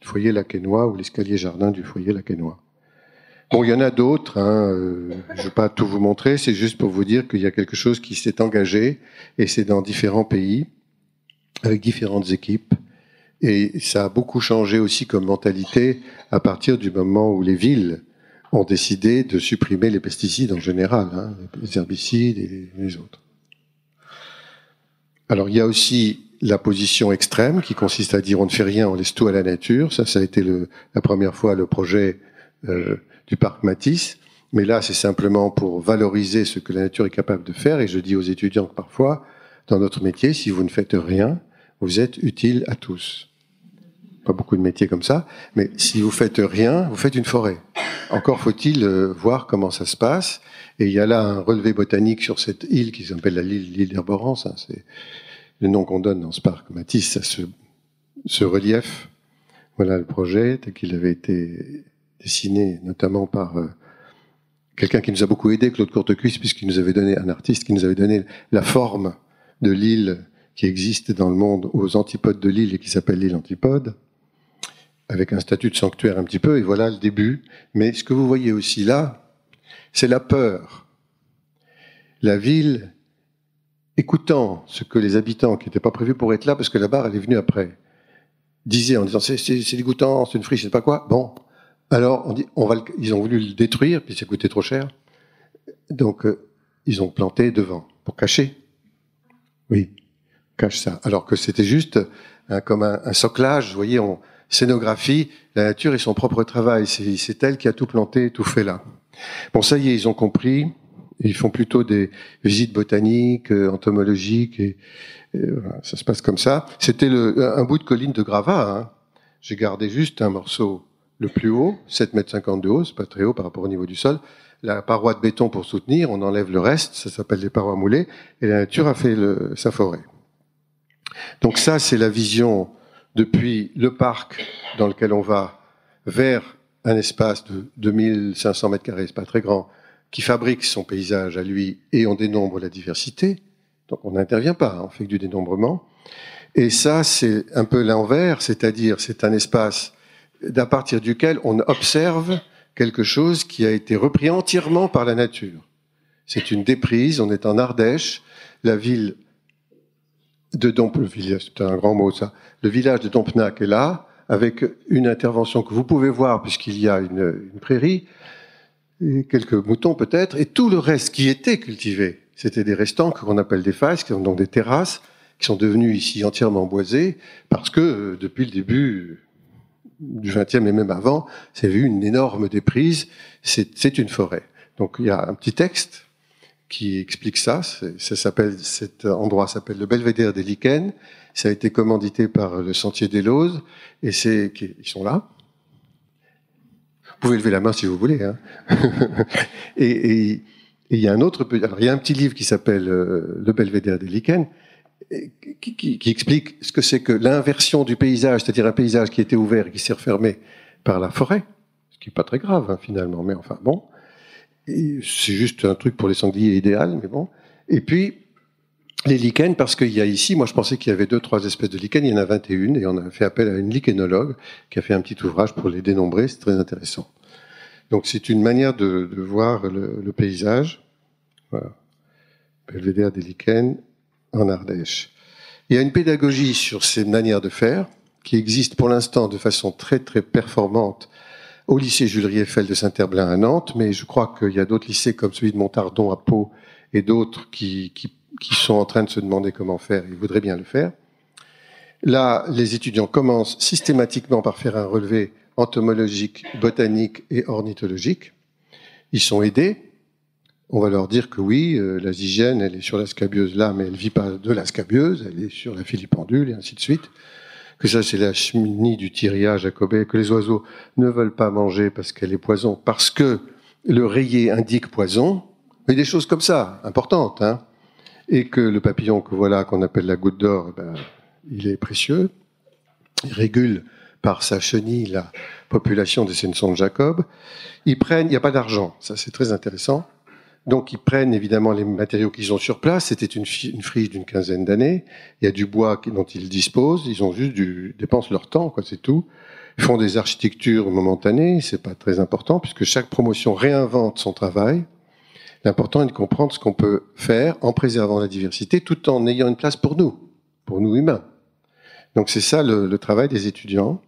le foyer laquenois ou l'escalier jardin du foyer laquenois. Bon, il y en a d'autres. Hein, euh, je ne vais pas tout vous montrer. C'est juste pour vous dire qu'il y a quelque chose qui s'est engagé et c'est dans différents pays avec différentes équipes. Et ça a beaucoup changé aussi comme mentalité à partir du moment où les villes ont décidé de supprimer les pesticides en général, hein, les herbicides et les autres. Alors il y a aussi la position extrême qui consiste à dire on ne fait rien, on laisse tout à la nature. Ça, ça a été le, la première fois le projet euh, du parc Matisse. Mais là, c'est simplement pour valoriser ce que la nature est capable de faire. Et je dis aux étudiants que parfois, dans notre métier, si vous ne faites rien, vous êtes utile à tous. Pas beaucoup de métiers comme ça, mais si vous faites rien, vous faites une forêt. Encore faut-il euh, voir comment ça se passe. Et il y a là un relevé botanique sur cette île qui s'appelle l'île d'Herborance. Hein, c'est le nom qu'on donne dans ce parc Matisse, se, ce relief. Voilà le projet tel qu'il avait été dessiné notamment par euh, quelqu'un qui nous a beaucoup aidé, Claude Courtecuisse, puisqu'il nous avait donné un artiste qui nous avait donné la forme de l'île qui existe dans le monde aux antipodes de l'île et qui s'appelle l'île antipode, avec un statut de sanctuaire un petit peu, et voilà le début. Mais ce que vous voyez aussi là, c'est la peur. La ville, écoutant ce que les habitants, qui n'étaient pas prévus pour être là, parce que la barre, elle est venue après, disaient en disant c'est dégoûtant, c'est une friche, je sais pas quoi, bon, alors, on dit, on va ils ont voulu le détruire, puis ça coûtait trop cher. Donc, euh, ils ont planté devant pour cacher. Oui, cache ça. Alors que c'était juste comme un, soclage. Vous voyez, scénographie, la nature est son propre travail. C'est elle qui a tout planté, tout fait là. Bon, ça y est, ils ont compris. Ils font plutôt des visites botaniques, euh, entomologiques, et, ça se passe comme ça. C'était un bout de colline de Grava. Hein. J'ai gardé juste un morceau le plus haut, 7 mètres 50 de haut, c'est pas très haut par rapport au niveau du sol. La paroi de béton pour soutenir, on enlève le reste, ça s'appelle des parois moulées, et la nature a fait sa forêt. Donc ça, c'est la vision depuis le parc dans lequel on va vers un espace de 2500 mètres carrés, c'est pas très grand, qui fabrique son paysage à lui et on dénombre la diversité. Donc on n'intervient pas, on fait que du dénombrement. Et ça, c'est un peu l'envers, c'est-à-dire c'est un espace d'à partir duquel on observe quelque chose qui a été repris entièrement par la nature. C'est une déprise, on est en Ardèche, la ville de le village de Dompnac est là, avec une intervention que vous pouvez voir puisqu'il y a une, prairie, quelques moutons peut-être, et tout le reste qui était cultivé, c'était des restants qu'on appelle des faces, qui sont donc des terrasses, qui sont devenues ici entièrement boisées, parce que euh, depuis le début du XXe et même avant, c'est vu une énorme déprise, c'est une forêt. Donc il y a un petit texte qui explique ça. ça s'appelle, cet endroit s'appelle le Belvédère des Lichens. Ça a été commandité par le Sentier des Lozes et c'est, ils sont là. Vous pouvez lever la main si vous voulez. Hein. et, il y a un autre, alors il y a un petit livre qui s'appelle euh, Le Belvédère des Lichens qui, explique ce que c'est que l'inversion du paysage, c'est-à-dire un paysage qui était ouvert et qui s'est refermé par la forêt, ce qui n'est pas très grave hein, finalement, mais enfin bon, c'est juste un truc pour les sangliers idéal, mais bon. Et puis les lichens, parce qu'il y a ici, moi je pensais qu'il y avait deux, trois espèces de lichens, il y en a 21, et on a fait appel à une lichénologue qui a fait un petit ouvrage pour les dénombrer, c'est très intéressant. Donc c'est une manière de, voir le, le, paysage. Voilà. Belvédère des lichens en Ardèche. Il y a une pédagogie sur ces manières de faire qui existe pour l'instant de façon très très performante au lycée Jules Rieffel de Saint-Herblain à Nantes, mais je crois qu'il y a d'autres lycées comme celui de Montardon à Pau et d'autres qui, sont en train de se demander comment faire, ils voudraient bien le faire. Là, les étudiants commencent systématiquement par faire un relevé entomologique, botanique et ornithologique. Ils sont aidés on va leur dire que oui, euh, la zygène, elle est sur la scabieuse là, mais elle vit pas de la scabieuse, elle est sur la filipendule et ainsi de suite. Que ça, c'est la chenille du tyria jacobé, que les oiseaux ne veulent pas manger parce qu'elle est poison, parce que le rayé indique poison, mais des choses comme ça, importantes, hein. Et que le papillon que voilà, qu'on appelle la goutte d'or, eh ben, il est précieux. Il régule par sa chenille la population des sénessons de Jacob. Prennent, il n'y a pas d'argent, ça c'est très intéressant. Donc ils prennent évidemment les matériaux qu'ils ont sur place. C'était une, une friche d'une quinzaine d'années. Il y a du bois dont ils disposent. Ils ont juste du dépensent leur temps, quoi, c'est tout. Ils font des architectures momentanées. C'est pas très important puisque chaque promotion réinvente son travail. L'important est de comprendre ce qu'on peut faire en préservant la diversité tout en ayant une place pour nous, pour nous humains. Donc c'est ça le, le, travail des étudiants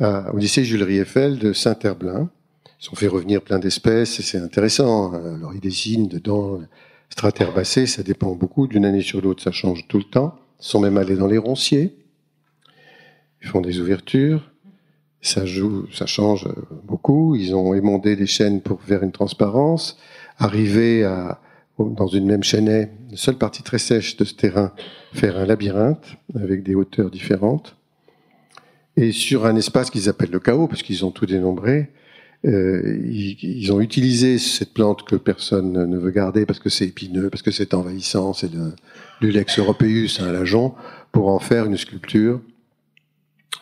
euh, au lycée Jules Rieffel de Saint-Herblain. Ils ont fait revenir plein d'espèces et c'est intéressant. Alors ils dessinent dedans straterbacées, ça dépend beaucoup. D'une année sur l'autre, ça change tout le temps. Ils sont même allés dans les ronciers. Ils font des ouvertures. Ça joue, ça change beaucoup. Ils ont émondé des chaînes pour faire une transparence. Arrivé à, dans une même chaînée, la seule partie très sèche de ce terrain, faire un labyrinthe avec des hauteurs différentes. Et sur un espace qu'ils appellent le chaos, parce qu'ils ont tout dénombré, euh, ils, ont utilisé cette plante que personne ne veut garder parce que c'est épineux, parce que c'est envahissant, c'est du Lex europeus, un lajon, pour en faire une sculpture.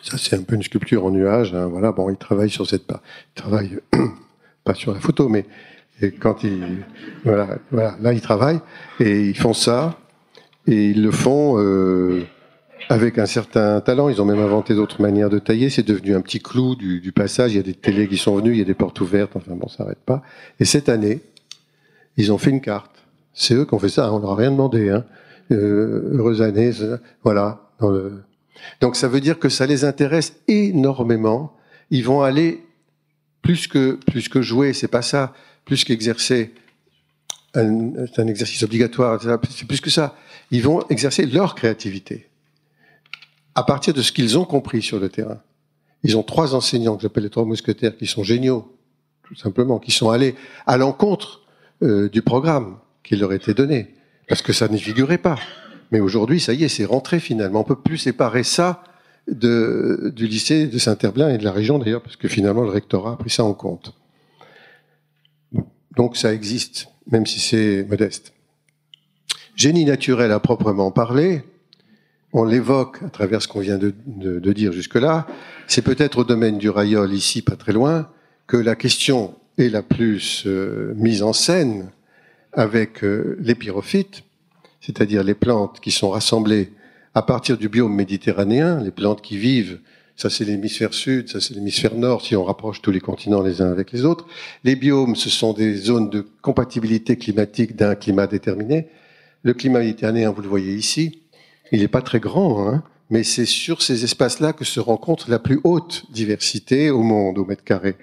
Ça, c'est un peu une sculpture en nuage. Hein, voilà, bon, ils travaillent sur cette part. Ils travaillent pas sur la photo, mais quand ils, voilà, voilà, là, ils travaillent et ils font ça et ils le font. Euh, avec un certain talent. Ils ont même inventé d'autres manières de tailler. C'est devenu un petit clou du, du, passage. Il y a des télés qui sont venues, il y a des portes ouvertes. Enfin bon, ça n'arrête pas. Et cette année, ils ont fait une carte. C'est eux qui ont fait ça. On leur a rien demandé. Hein. Euh, heureuse année. Voilà. Donc ça veut dire que ça les intéresse énormément. Ils vont aller plus que plus que jouer. C'est pas ça. Plus qu'exercer. C'est un exercice obligatoire. C'est plus que ça. Ils vont exercer leur créativité à partir de ce qu'ils ont compris sur le terrain. Ils ont trois enseignants que j'appelle les trois mousquetaires qui sont géniaux, tout simplement, qui sont allés à l'encontre euh, du programme qui leur était donné, parce que ça n'y figurait pas. Mais aujourd'hui, ça y est, c'est rentré finalement. On peut plus séparer ça du lycée de Saint-Herblain et de la région d'ailleurs, parce que finalement le rectorat a pris ça en compte. Donc ça existe, même si c'est modeste. Génie naturel à proprement parler, on l'évoque à travers ce qu'on vient de, de dire jusque-là, c'est peut-être au domaine du rayol, ici pas très loin, que la question est la plus euh, mise en scène avec euh, les pyrophytes, c'est-à-dire les plantes qui sont rassemblées à partir du biome méditerranéen, les plantes qui vivent, ça c'est l'hémisphère sud, ça c'est l'hémisphère nord, si on rapproche tous les continents les uns avec les autres. Les biomes, ce sont des zones de compatibilité climatique d'un climat déterminé. Le climat méditerranéen, vous le voyez ici, il n'est pas très grand, hein, mais c'est sur ces espaces-là que se rencontre la plus haute diversité au monde, au mètre carré.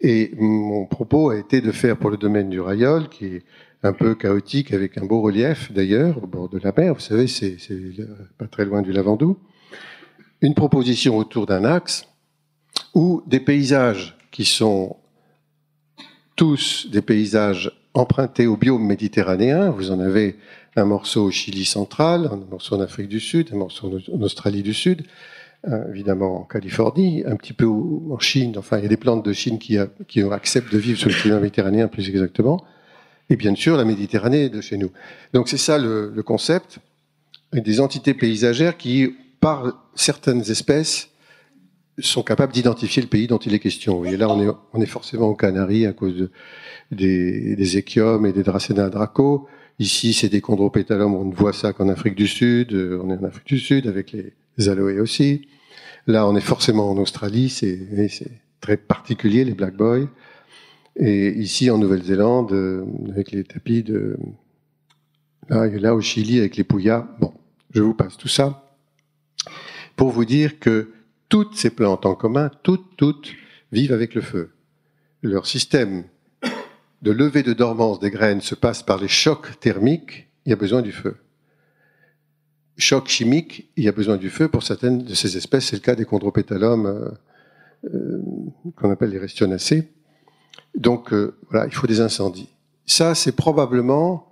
Et mon propos a été de faire pour le domaine du rayol, qui est un peu chaotique avec un beau relief d'ailleurs, au bord de la mer, vous savez, c'est pas très loin du Lavandou, une proposition autour d'un axe où des paysages qui sont tous des paysages empruntés au biome méditerranéen, vous en avez un morceau au Chili central, un morceau en Afrique du Sud, un morceau en Australie du Sud, euh, évidemment en Californie, un petit peu en Chine. Enfin, il y a des plantes de Chine qui, qui acceptent de vivre sur le climat méditerranéen plus exactement. Et bien sûr, la Méditerranée de chez nous. Donc c'est ça le, concept. Des entités paysagères qui, par certaines espèces, sont capables d'identifier le pays dont il est question. Et là, on est, forcément aux Canaries à cause de, des, des échiomes et des Dracena draco. Ici, c'est des chondropétalums, on ne voit ça qu'en Afrique du Sud, euh, on est en Afrique du Sud avec les aloés aussi. Là, on est forcément en Australie, c'est très particulier, les black boys. Et ici, en Nouvelle-Zélande, euh, avec les tapis de... Là, là, au Chili, avec les pouillas. Bon, je vous passe tout ça pour vous dire que toutes ces plantes en commun, toutes, toutes, vivent avec le feu. Leur système de levée de dormance des graines se passe par les chocs thermiques, il y a besoin du feu. Choc chimique, il y a besoin du feu pour certaines de ces espèces. C'est le cas des chondropétalums euh, euh, qu'on appelle les restionacées. Donc euh, voilà, il faut des incendies. Ça, c'est probablement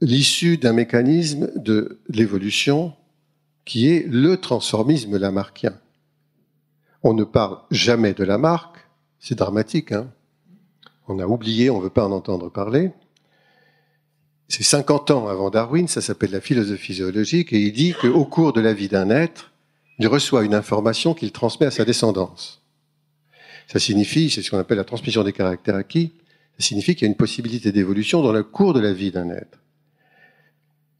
l'issue d'un mécanisme de l'évolution qui est le transformisme lamarckien. On ne parle jamais de Lamarck, c'est dramatique, hein on a oublié, on ne veut pas en entendre parler. C'est 50 ans avant Darwin, ça s'appelle la philosophie zoologique, et il dit qu'au cours de la vie d'un être, il reçoit une information qu'il transmet à sa descendance. Ça signifie, c'est ce qu'on appelle la transmission des caractères acquis, ça signifie qu'il y a une possibilité d'évolution dans le cours de la vie d'un être.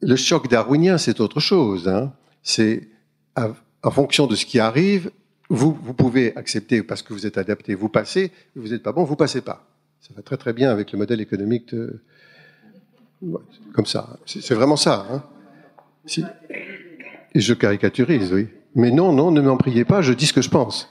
Le choc darwinien, c'est autre chose. Hein. C'est en fonction de ce qui arrive, vous, vous pouvez accepter parce que vous êtes adapté, vous passez, vous n'êtes pas bon, vous passez pas. Ça va très très bien avec le modèle économique de... Comme ça. C'est vraiment ça. Hein. Et je caricaturise, oui. Mais non, non, ne m'en priez pas, je dis ce que je pense.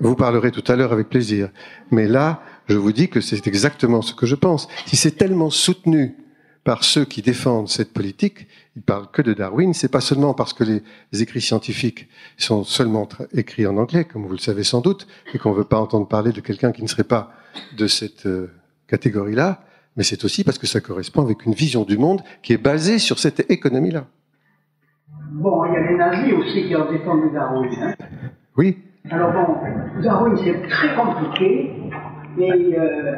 Vous parlerez tout à l'heure avec plaisir. Mais là, je vous dis que c'est exactement ce que je pense. Si c'est tellement soutenu par ceux qui défendent cette politique, ils parlent que de Darwin, c'est pas seulement parce que les écrits scientifiques sont seulement écrits en anglais, comme vous le savez sans doute, et qu'on veut pas entendre parler de quelqu'un qui ne serait pas de cette euh, catégorie-là, mais c'est aussi parce que ça correspond avec une vision du monde qui est basée sur cette économie-là. Bon, il y a les nazis aussi qui ont défendu Darwin. Hein. oui. Alors bon, Darwin, c'est très compliqué, et euh,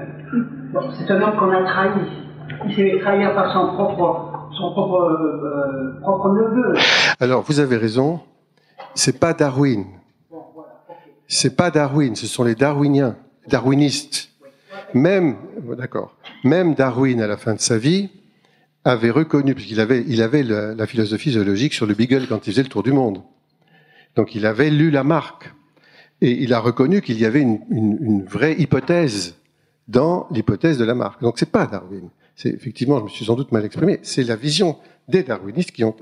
c'est un homme qu'on a trahi. Il s'est trahi par son propre, son propre, euh, propre neveu. Alors, vous avez raison, c'est pas Darwin. C'est pas Darwin, ce sont les darwiniens darwiniste. Même, d'accord, même Darwin, à la fin de sa vie, avait reconnu, puisqu'il avait, il avait la, philosophie zoologique sur le Beagle quand il faisait le tour du monde. Donc il avait lu la marque. Et il a reconnu qu'il y avait une, vraie hypothèse dans l'hypothèse de la marque. Donc c'est pas Darwin. C'est effectivement, je me suis sans doute mal exprimé, c'est la vision des darwinistes qui ont,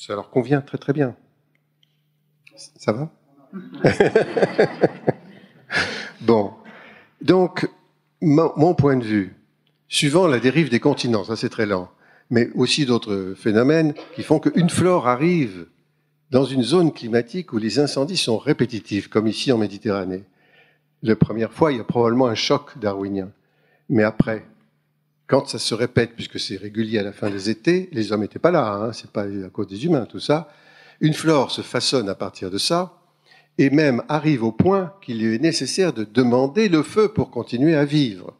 ça leur convient très très bien. Ça va? Bon, donc, mon point de vue, suivant la dérive des continents, ça c'est très lent, mais aussi d'autres phénomènes qui font qu'une flore arrive dans une zone climatique où les incendies sont répétitifs, comme ici en Méditerranée. La première fois, il y a probablement un choc darwinien. Mais après, quand ça se répète, puisque c'est régulier à la fin des étés, les hommes n'étaient pas là, hein, c'est pas à cause des humains, tout ça. Une flore se façonne à partir de ça, et même arrive au point qu'il est nécessaire de demander le feu pour continuer à vivre.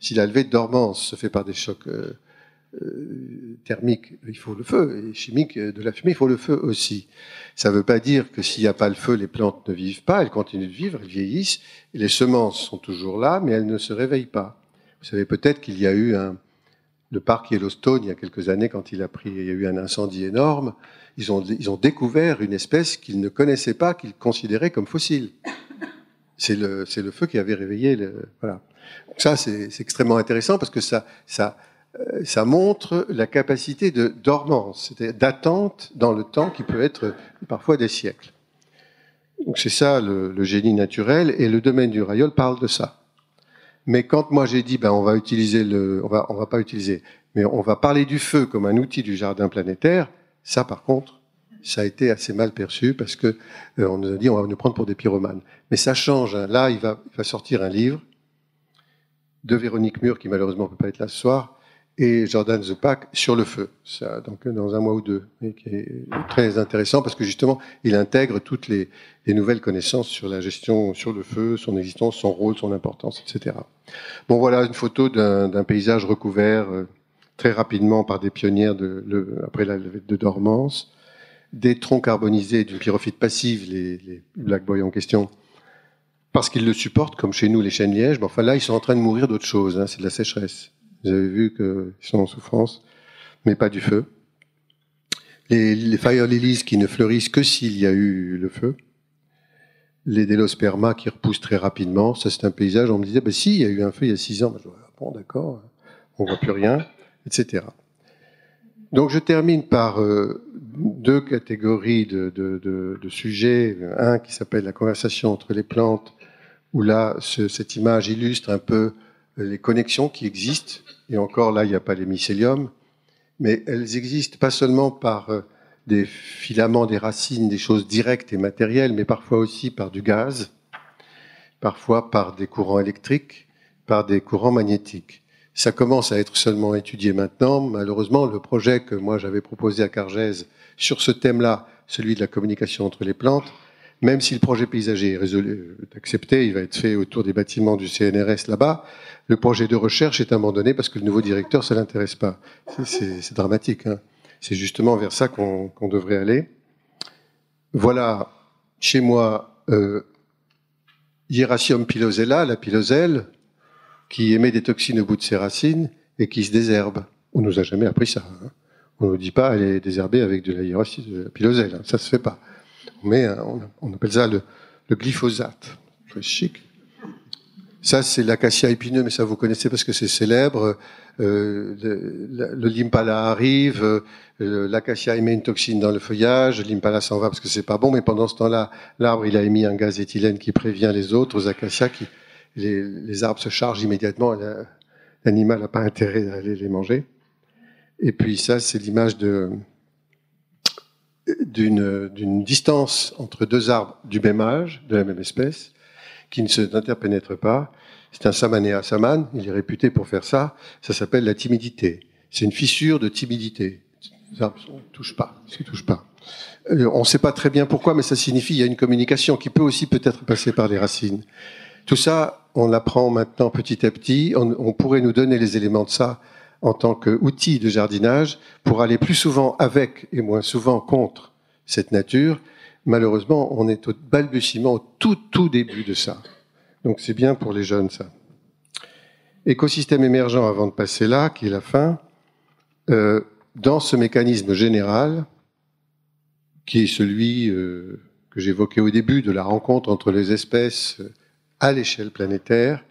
Si la levée de dormance se fait par des chocs euh, euh, thermiques, il faut le feu, et chimique, de la fumée, il faut le feu aussi. Ça ne veut pas dire que s'il n'y a pas le feu, les plantes ne vivent pas, elles continuent de vivre, elles vieillissent, les semences sont toujours là, mais elles ne se réveillent pas. Vous savez peut-être qu'il y a eu un, le parc Yellowstone, il y a quelques années, quand il a pris, y a eu un incendie énorme, ils ont, ils ont découvert une espèce qu'ils ne connaissaient pas, qu'ils considéraient comme fossile. C'est le, le feu qui avait réveillé le, voilà. Donc ça, c'est, extrêmement intéressant parce que ça, ça, euh, ça montre la capacité de dormance, d'attente dans le temps qui peut être parfois des siècles. Donc c'est ça le, le, génie naturel et le domaine du rayol parle de ça. Mais quand moi j'ai dit ben on va utiliser le, on va on va pas utiliser, mais on va parler du feu comme un outil du jardin planétaire, ça par contre ça a été assez mal perçu parce que euh, on nous a dit on va nous prendre pour des pyromanes. Mais ça change. Hein. Là il va, il va sortir un livre de Véronique Mur qui malheureusement peut pas être là ce soir et Jordan Zupac sur le feu, ça, donc dans un mois ou deux, et qui est très intéressant parce que justement, il intègre toutes les, les, nouvelles connaissances sur la gestion sur le feu, son existence, son rôle, son importance, etc. Bon, voilà une photo d'un paysage recouvert euh, très rapidement par des pionnières après la levée de dormance, des troncs carbonisés d'une pyrophyte passive, les, Black Boy en question, parce qu'ils le supportent, comme chez nous les chênes lièges. Mais enfin là, ils sont en train de mourir d'autre chose, hein, c'est de la sécheresse. Vous avez vu qu'ils sont en souffrance, mais pas du feu. Les, fire lilies qui ne fleurissent que s'il y a eu le feu. Les délosperma qui repoussent très rapidement. Ça, c'est un paysage. On me disait, bah, si, il y a eu un feu il y a six ans. Bah, je dis, bon, d'accord, on voit plus rien, etc. Donc, je termine par euh, deux catégories de, de, de, sujets. Un qui s'appelle la conversation entre les plantes, où là, ce, cette image illustre un peu les connexions qui existent, et encore là, il n'y a pas les mycéliums, mais elles existent pas seulement par euh, des filaments, des racines, des choses directes et matérielles, mais parfois aussi par du gaz, parfois par des courants électriques, par des courants magnétiques. Ça commence à être seulement étudié maintenant. Malheureusement, le projet que moi j'avais proposé à Cargèse sur ce thème-là, celui de la communication entre les plantes, même si le projet paysager est, résolu, est accepté, il va être fait autour des bâtiments du CNRS là-bas, le projet de recherche est abandonné parce que le nouveau directeur, ça l'intéresse pas. C'est dramatique. Hein. C'est justement vers ça qu'on qu devrait aller. Voilà, chez moi, euh, pilosella, la piloselle, qui émet des toxines au bout de ses racines et qui se désherbe. On nous a jamais appris ça. Hein. On nous dit pas elle est désherbée avec de la de la piloselle. Hein. Ça se fait pas. Mais on, appelle ça le, le glyphosate. Très chic. Ça, c'est l'acacia épineux, mais ça vous connaissez parce que c'est célèbre. Euh, le, le, limpala arrive, euh, l'acacia émet une toxine dans le feuillage, l'impala s'en va parce que c'est pas bon, mais pendant ce temps-là, l'arbre il a émis un gaz éthylène qui prévient les autres acacias les, les arbres se chargent immédiatement. L'animal n'a pas intérêt à aller les manger. Et puis ça, c'est l'image de d'une distance entre deux arbres du même âge, de la même espèce, qui ne s'interpénètrent pas. C'est un samanéa saman, il est réputé pour faire ça. Ça s'appelle la timidité. C'est une fissure de timidité. Les arbres ne touchent pas, ne touchent pas. Euh, on ne sait pas très bien pourquoi, mais ça signifie qu'il y a une communication qui peut aussi peut-être passer par les racines. Tout ça, on l'apprend maintenant petit à petit. On pourrait nous donner les éléments de ça en tant qu'outil de jardinage pour aller plus souvent avec et moins souvent contre cette nature. Malheureusement, on est au balbutiement, au tout, tout début de ça. Donc c'est bien pour les jeunes, ça. Écosystème émergent, avant de passer là, qui est la fin, euh, dans ce mécanisme général, qui est celui euh, que j'évoquais au début de la rencontre entre les espèces à l'échelle planétaire,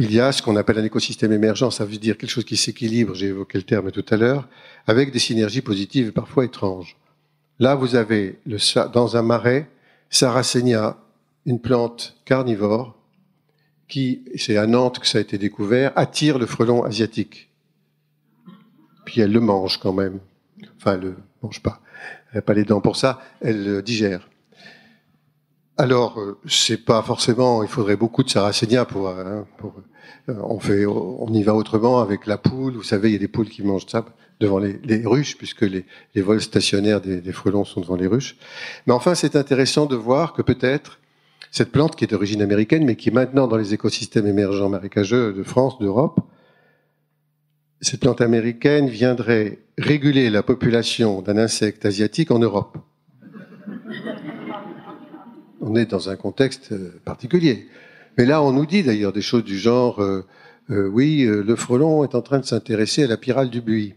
il y a ce qu'on appelle un écosystème émergent, ça veut dire quelque chose qui s'équilibre, j'ai évoqué le terme tout à l'heure, avec des synergies positives et parfois étranges. Là, vous avez le, dans un marais, Sarracenia, une plante carnivore, qui, c'est à Nantes que ça a été découvert, attire le frelon asiatique. Puis elle le mange quand même. Enfin, elle le mange pas. Elle n'a pas les dents pour ça. Elle digère. Alors, c'est pas forcément. Il faudrait beaucoup de sarracénia pour. Hein, pour on fait, on y va autrement avec la poule. Vous savez, il y a des poules qui mangent ça devant les, ruches, puisque les, vols stationnaires des, des, frelons sont devant les ruches. Mais enfin, c'est intéressant de voir que peut-être cette plante qui est d'origine américaine, mais qui est maintenant dans les écosystèmes émergents marécageux de France, d'Europe, cette plante américaine viendrait réguler la population d'un insecte asiatique en Europe. On est dans un contexte euh, particulier. Mais là, on nous dit d'ailleurs des choses du genre, euh, euh, oui, le frelon est en train de s'intéresser à la pyrale du buis.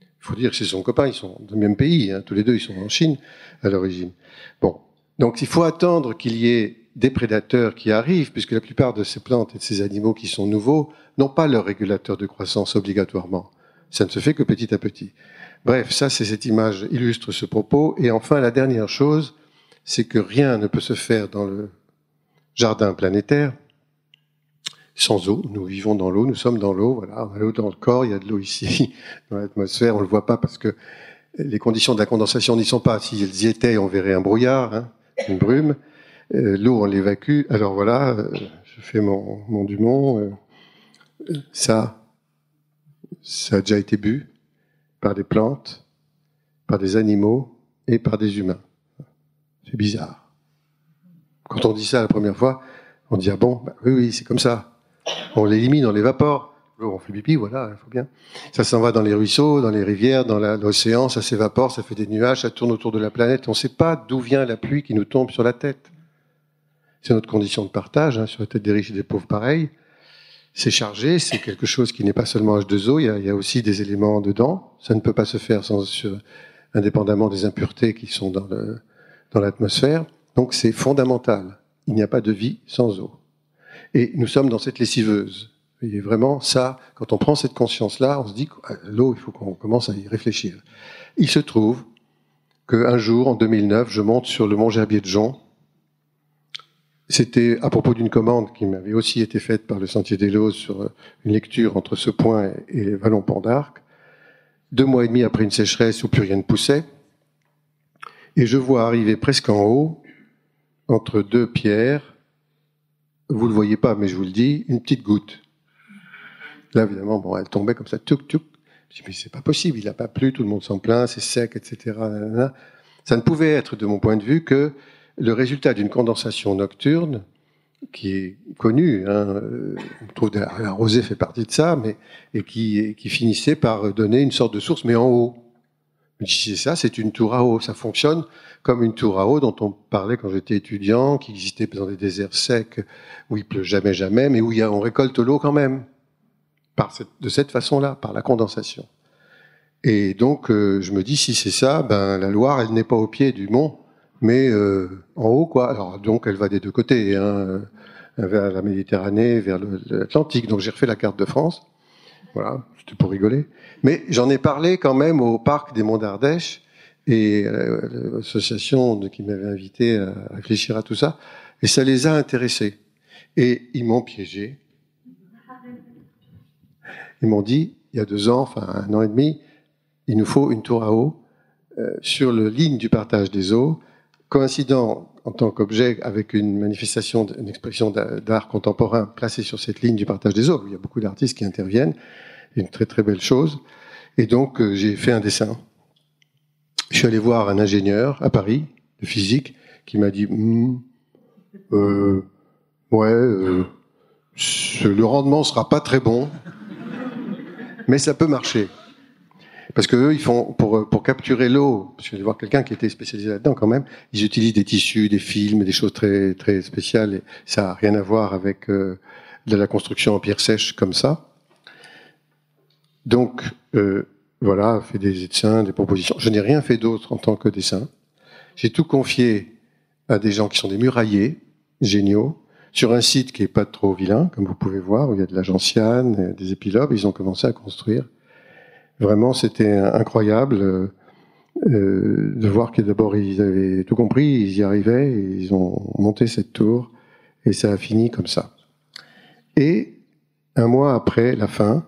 Il faut dire que c'est son copain, ils sont du même pays, hein, tous les deux, ils sont en Chine à l'origine. Bon, donc il faut attendre qu'il y ait des prédateurs qui arrivent, puisque la plupart de ces plantes et de ces animaux qui sont nouveaux n'ont pas leur régulateur de croissance obligatoirement. Ça ne se fait que petit à petit. Bref, ça, c'est cette image illustre ce propos. Et enfin, la dernière chose, c'est que rien ne peut se faire dans le jardin planétaire sans eau. Nous vivons dans l'eau, nous sommes dans l'eau, voilà, on a l'eau dans le corps, il y a de l'eau ici, dans l'atmosphère, on le voit pas parce que les conditions de la condensation n'y sont pas. Si elles y étaient, on verrait un brouillard, hein, une brume. Euh, l'eau, on l'évacue. Alors voilà, euh, je fais mon, mon Dumont. Euh, ça, ça a déjà été bu par des plantes, par des animaux et par des humains. C'est bizarre. Quand on dit ça la première fois, on dit ah bon, bah oui, oui, c'est comme ça. On l'élimine, on l'évapore. On fait pipi, voilà, il faut bien. Ça s'en va dans les ruisseaux, dans les rivières, dans l'océan, ça s'évapore, ça fait des nuages, ça tourne autour de la planète. On ne sait pas d'où vient la pluie qui nous tombe sur la tête c'est notre condition de partage, hein, sur la tête des riches et des pauvres pareil. C'est chargé, c'est quelque chose qui n'est pas seulement H2O, il y, a, aussi des éléments dedans. Ça ne peut pas se faire indépendamment des impuretés qui sont dans l'atmosphère. Donc c'est fondamental. Il n'y a pas de vie sans eau. Et nous sommes dans cette lessiveuse. Et vraiment, ça, quand on prend cette conscience-là, on se dit, ah, l'eau, il faut qu'on commence à y réfléchir. Il se trouve qu'un jour, en 2009, je monte sur le mont Gerbier de Jonc, c'était à propos d'une commande qui m'avait aussi été faite par le Sentier des Lozes sur euh, une lecture entre ce point et les vallons Pont d'Arc. Deux mois et demi après une sécheresse où plus rien ne poussait. Et je vois arriver presque en haut, entre deux pierres, vous le voyez pas, mais je vous le dis, une petite goutte. Là, évidemment, bon, elle tombait comme ça, tuc, tuc. Je dis, mais c'est pas possible, il n'a pas plu, tout le monde s'en plaint, c'est sec, etc. Ça ne pouvait être, de mon point de vue, que le résultat d'une condensation nocturne, qui est connue, hein, euh, on trouve la rosée fait partie de ça, mais et qui finissait par donner une sorte de source, mais en haut. Je dis c'est ça, c'est une tour à eau. Ça fonctionne comme une tour à eau dont on parlait quand j'étais étudiant, qui existait dans des déserts secs où il pleut jamais, jamais, mais où on récolte l'eau quand même, de cette façon-là, par la condensation. Et donc, euh, je me dis, si c'est ça, ben la Loire, elle n'est pas au pied du mont, mais euh, en haut, quoi. Alors, donc, elle va des deux côtés, hein, euh, vers la Méditerranée, vers l'Atlantique. Donc, j'ai refait la carte de France. Voilà, c'était pour rigoler. Mais j'en ai parlé quand même au parc des Monts d'Ardèche et euh, l'association qui m'avait invité à réfléchir à tout ça. Et ça les a intéressés. Et ils m'ont piégé. Ils m'ont dit, il y a deux ans, enfin un an et demi, il nous faut une tour à eau sur la ligne du partage des eaux coïncident en tant qu'objet avec une manifestation, une expression d'art contemporain placée sur cette ligne du partage des eaux. Il y a beaucoup d'artistes qui interviennent, une très très belle chose. Et donc euh, j'ai fait un dessin. Je suis allé voir un ingénieur à Paris de physique qui m'a dit hmm, euh, ouais, euh, le rendement sera pas très bon, mais ça peut marcher. Parce que eux, ils font pour pour capturer l'eau. Parce que je vais voir quelqu'un qui était spécialisé là-dedans quand même. Ils utilisent des tissus, des films, des choses très très spéciales. Et ça a rien à voir avec euh, de la construction en pierre sèche comme ça. Donc euh, voilà, fait des dessins, des propositions. Je n'ai rien fait d'autre en tant que dessin. J'ai tout confié à des gens qui sont des murailliers géniaux sur un site qui est pas trop vilain, comme vous pouvez voir, où il y a de la gentiane, des épilobes. Ils ont commencé à construire Vraiment, c'était incroyable euh, euh, de voir que d'abord ils avaient tout compris, ils y arrivaient, ils ont monté cette tour, et ça a fini comme ça. Et un mois après la fin,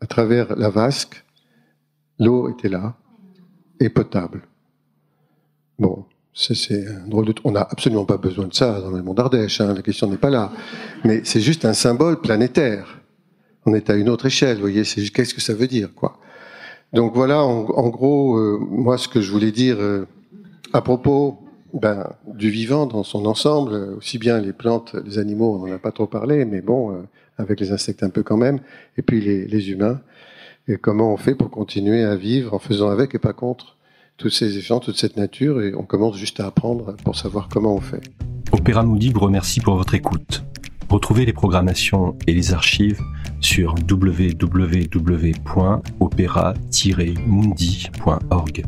à travers la vasque, l'eau était là, et potable. c'est un drôle de. On n'a absolument pas besoin de ça dans le monde d'Ardèche. Hein, la question n'est pas là. Mais c'est juste un symbole planétaire. On est à une autre échelle. Vous voyez, qu'est-ce que ça veut dire, quoi? Donc voilà, en, gros, euh, moi, ce que je voulais dire euh, à propos ben, du vivant dans son ensemble, aussi bien les plantes, les animaux, on n'en a pas trop parlé, mais bon, euh, avec les insectes un peu quand même, et puis les, les humains. Et comment on fait pour continuer à vivre en faisant avec et pas contre tous ces gens, toute cette nature, et on commence juste à apprendre pour savoir comment on fait. Opéra Moody vous remercie pour votre écoute. Retrouvez les programmations et les archives sur www.opéra-mundi.org.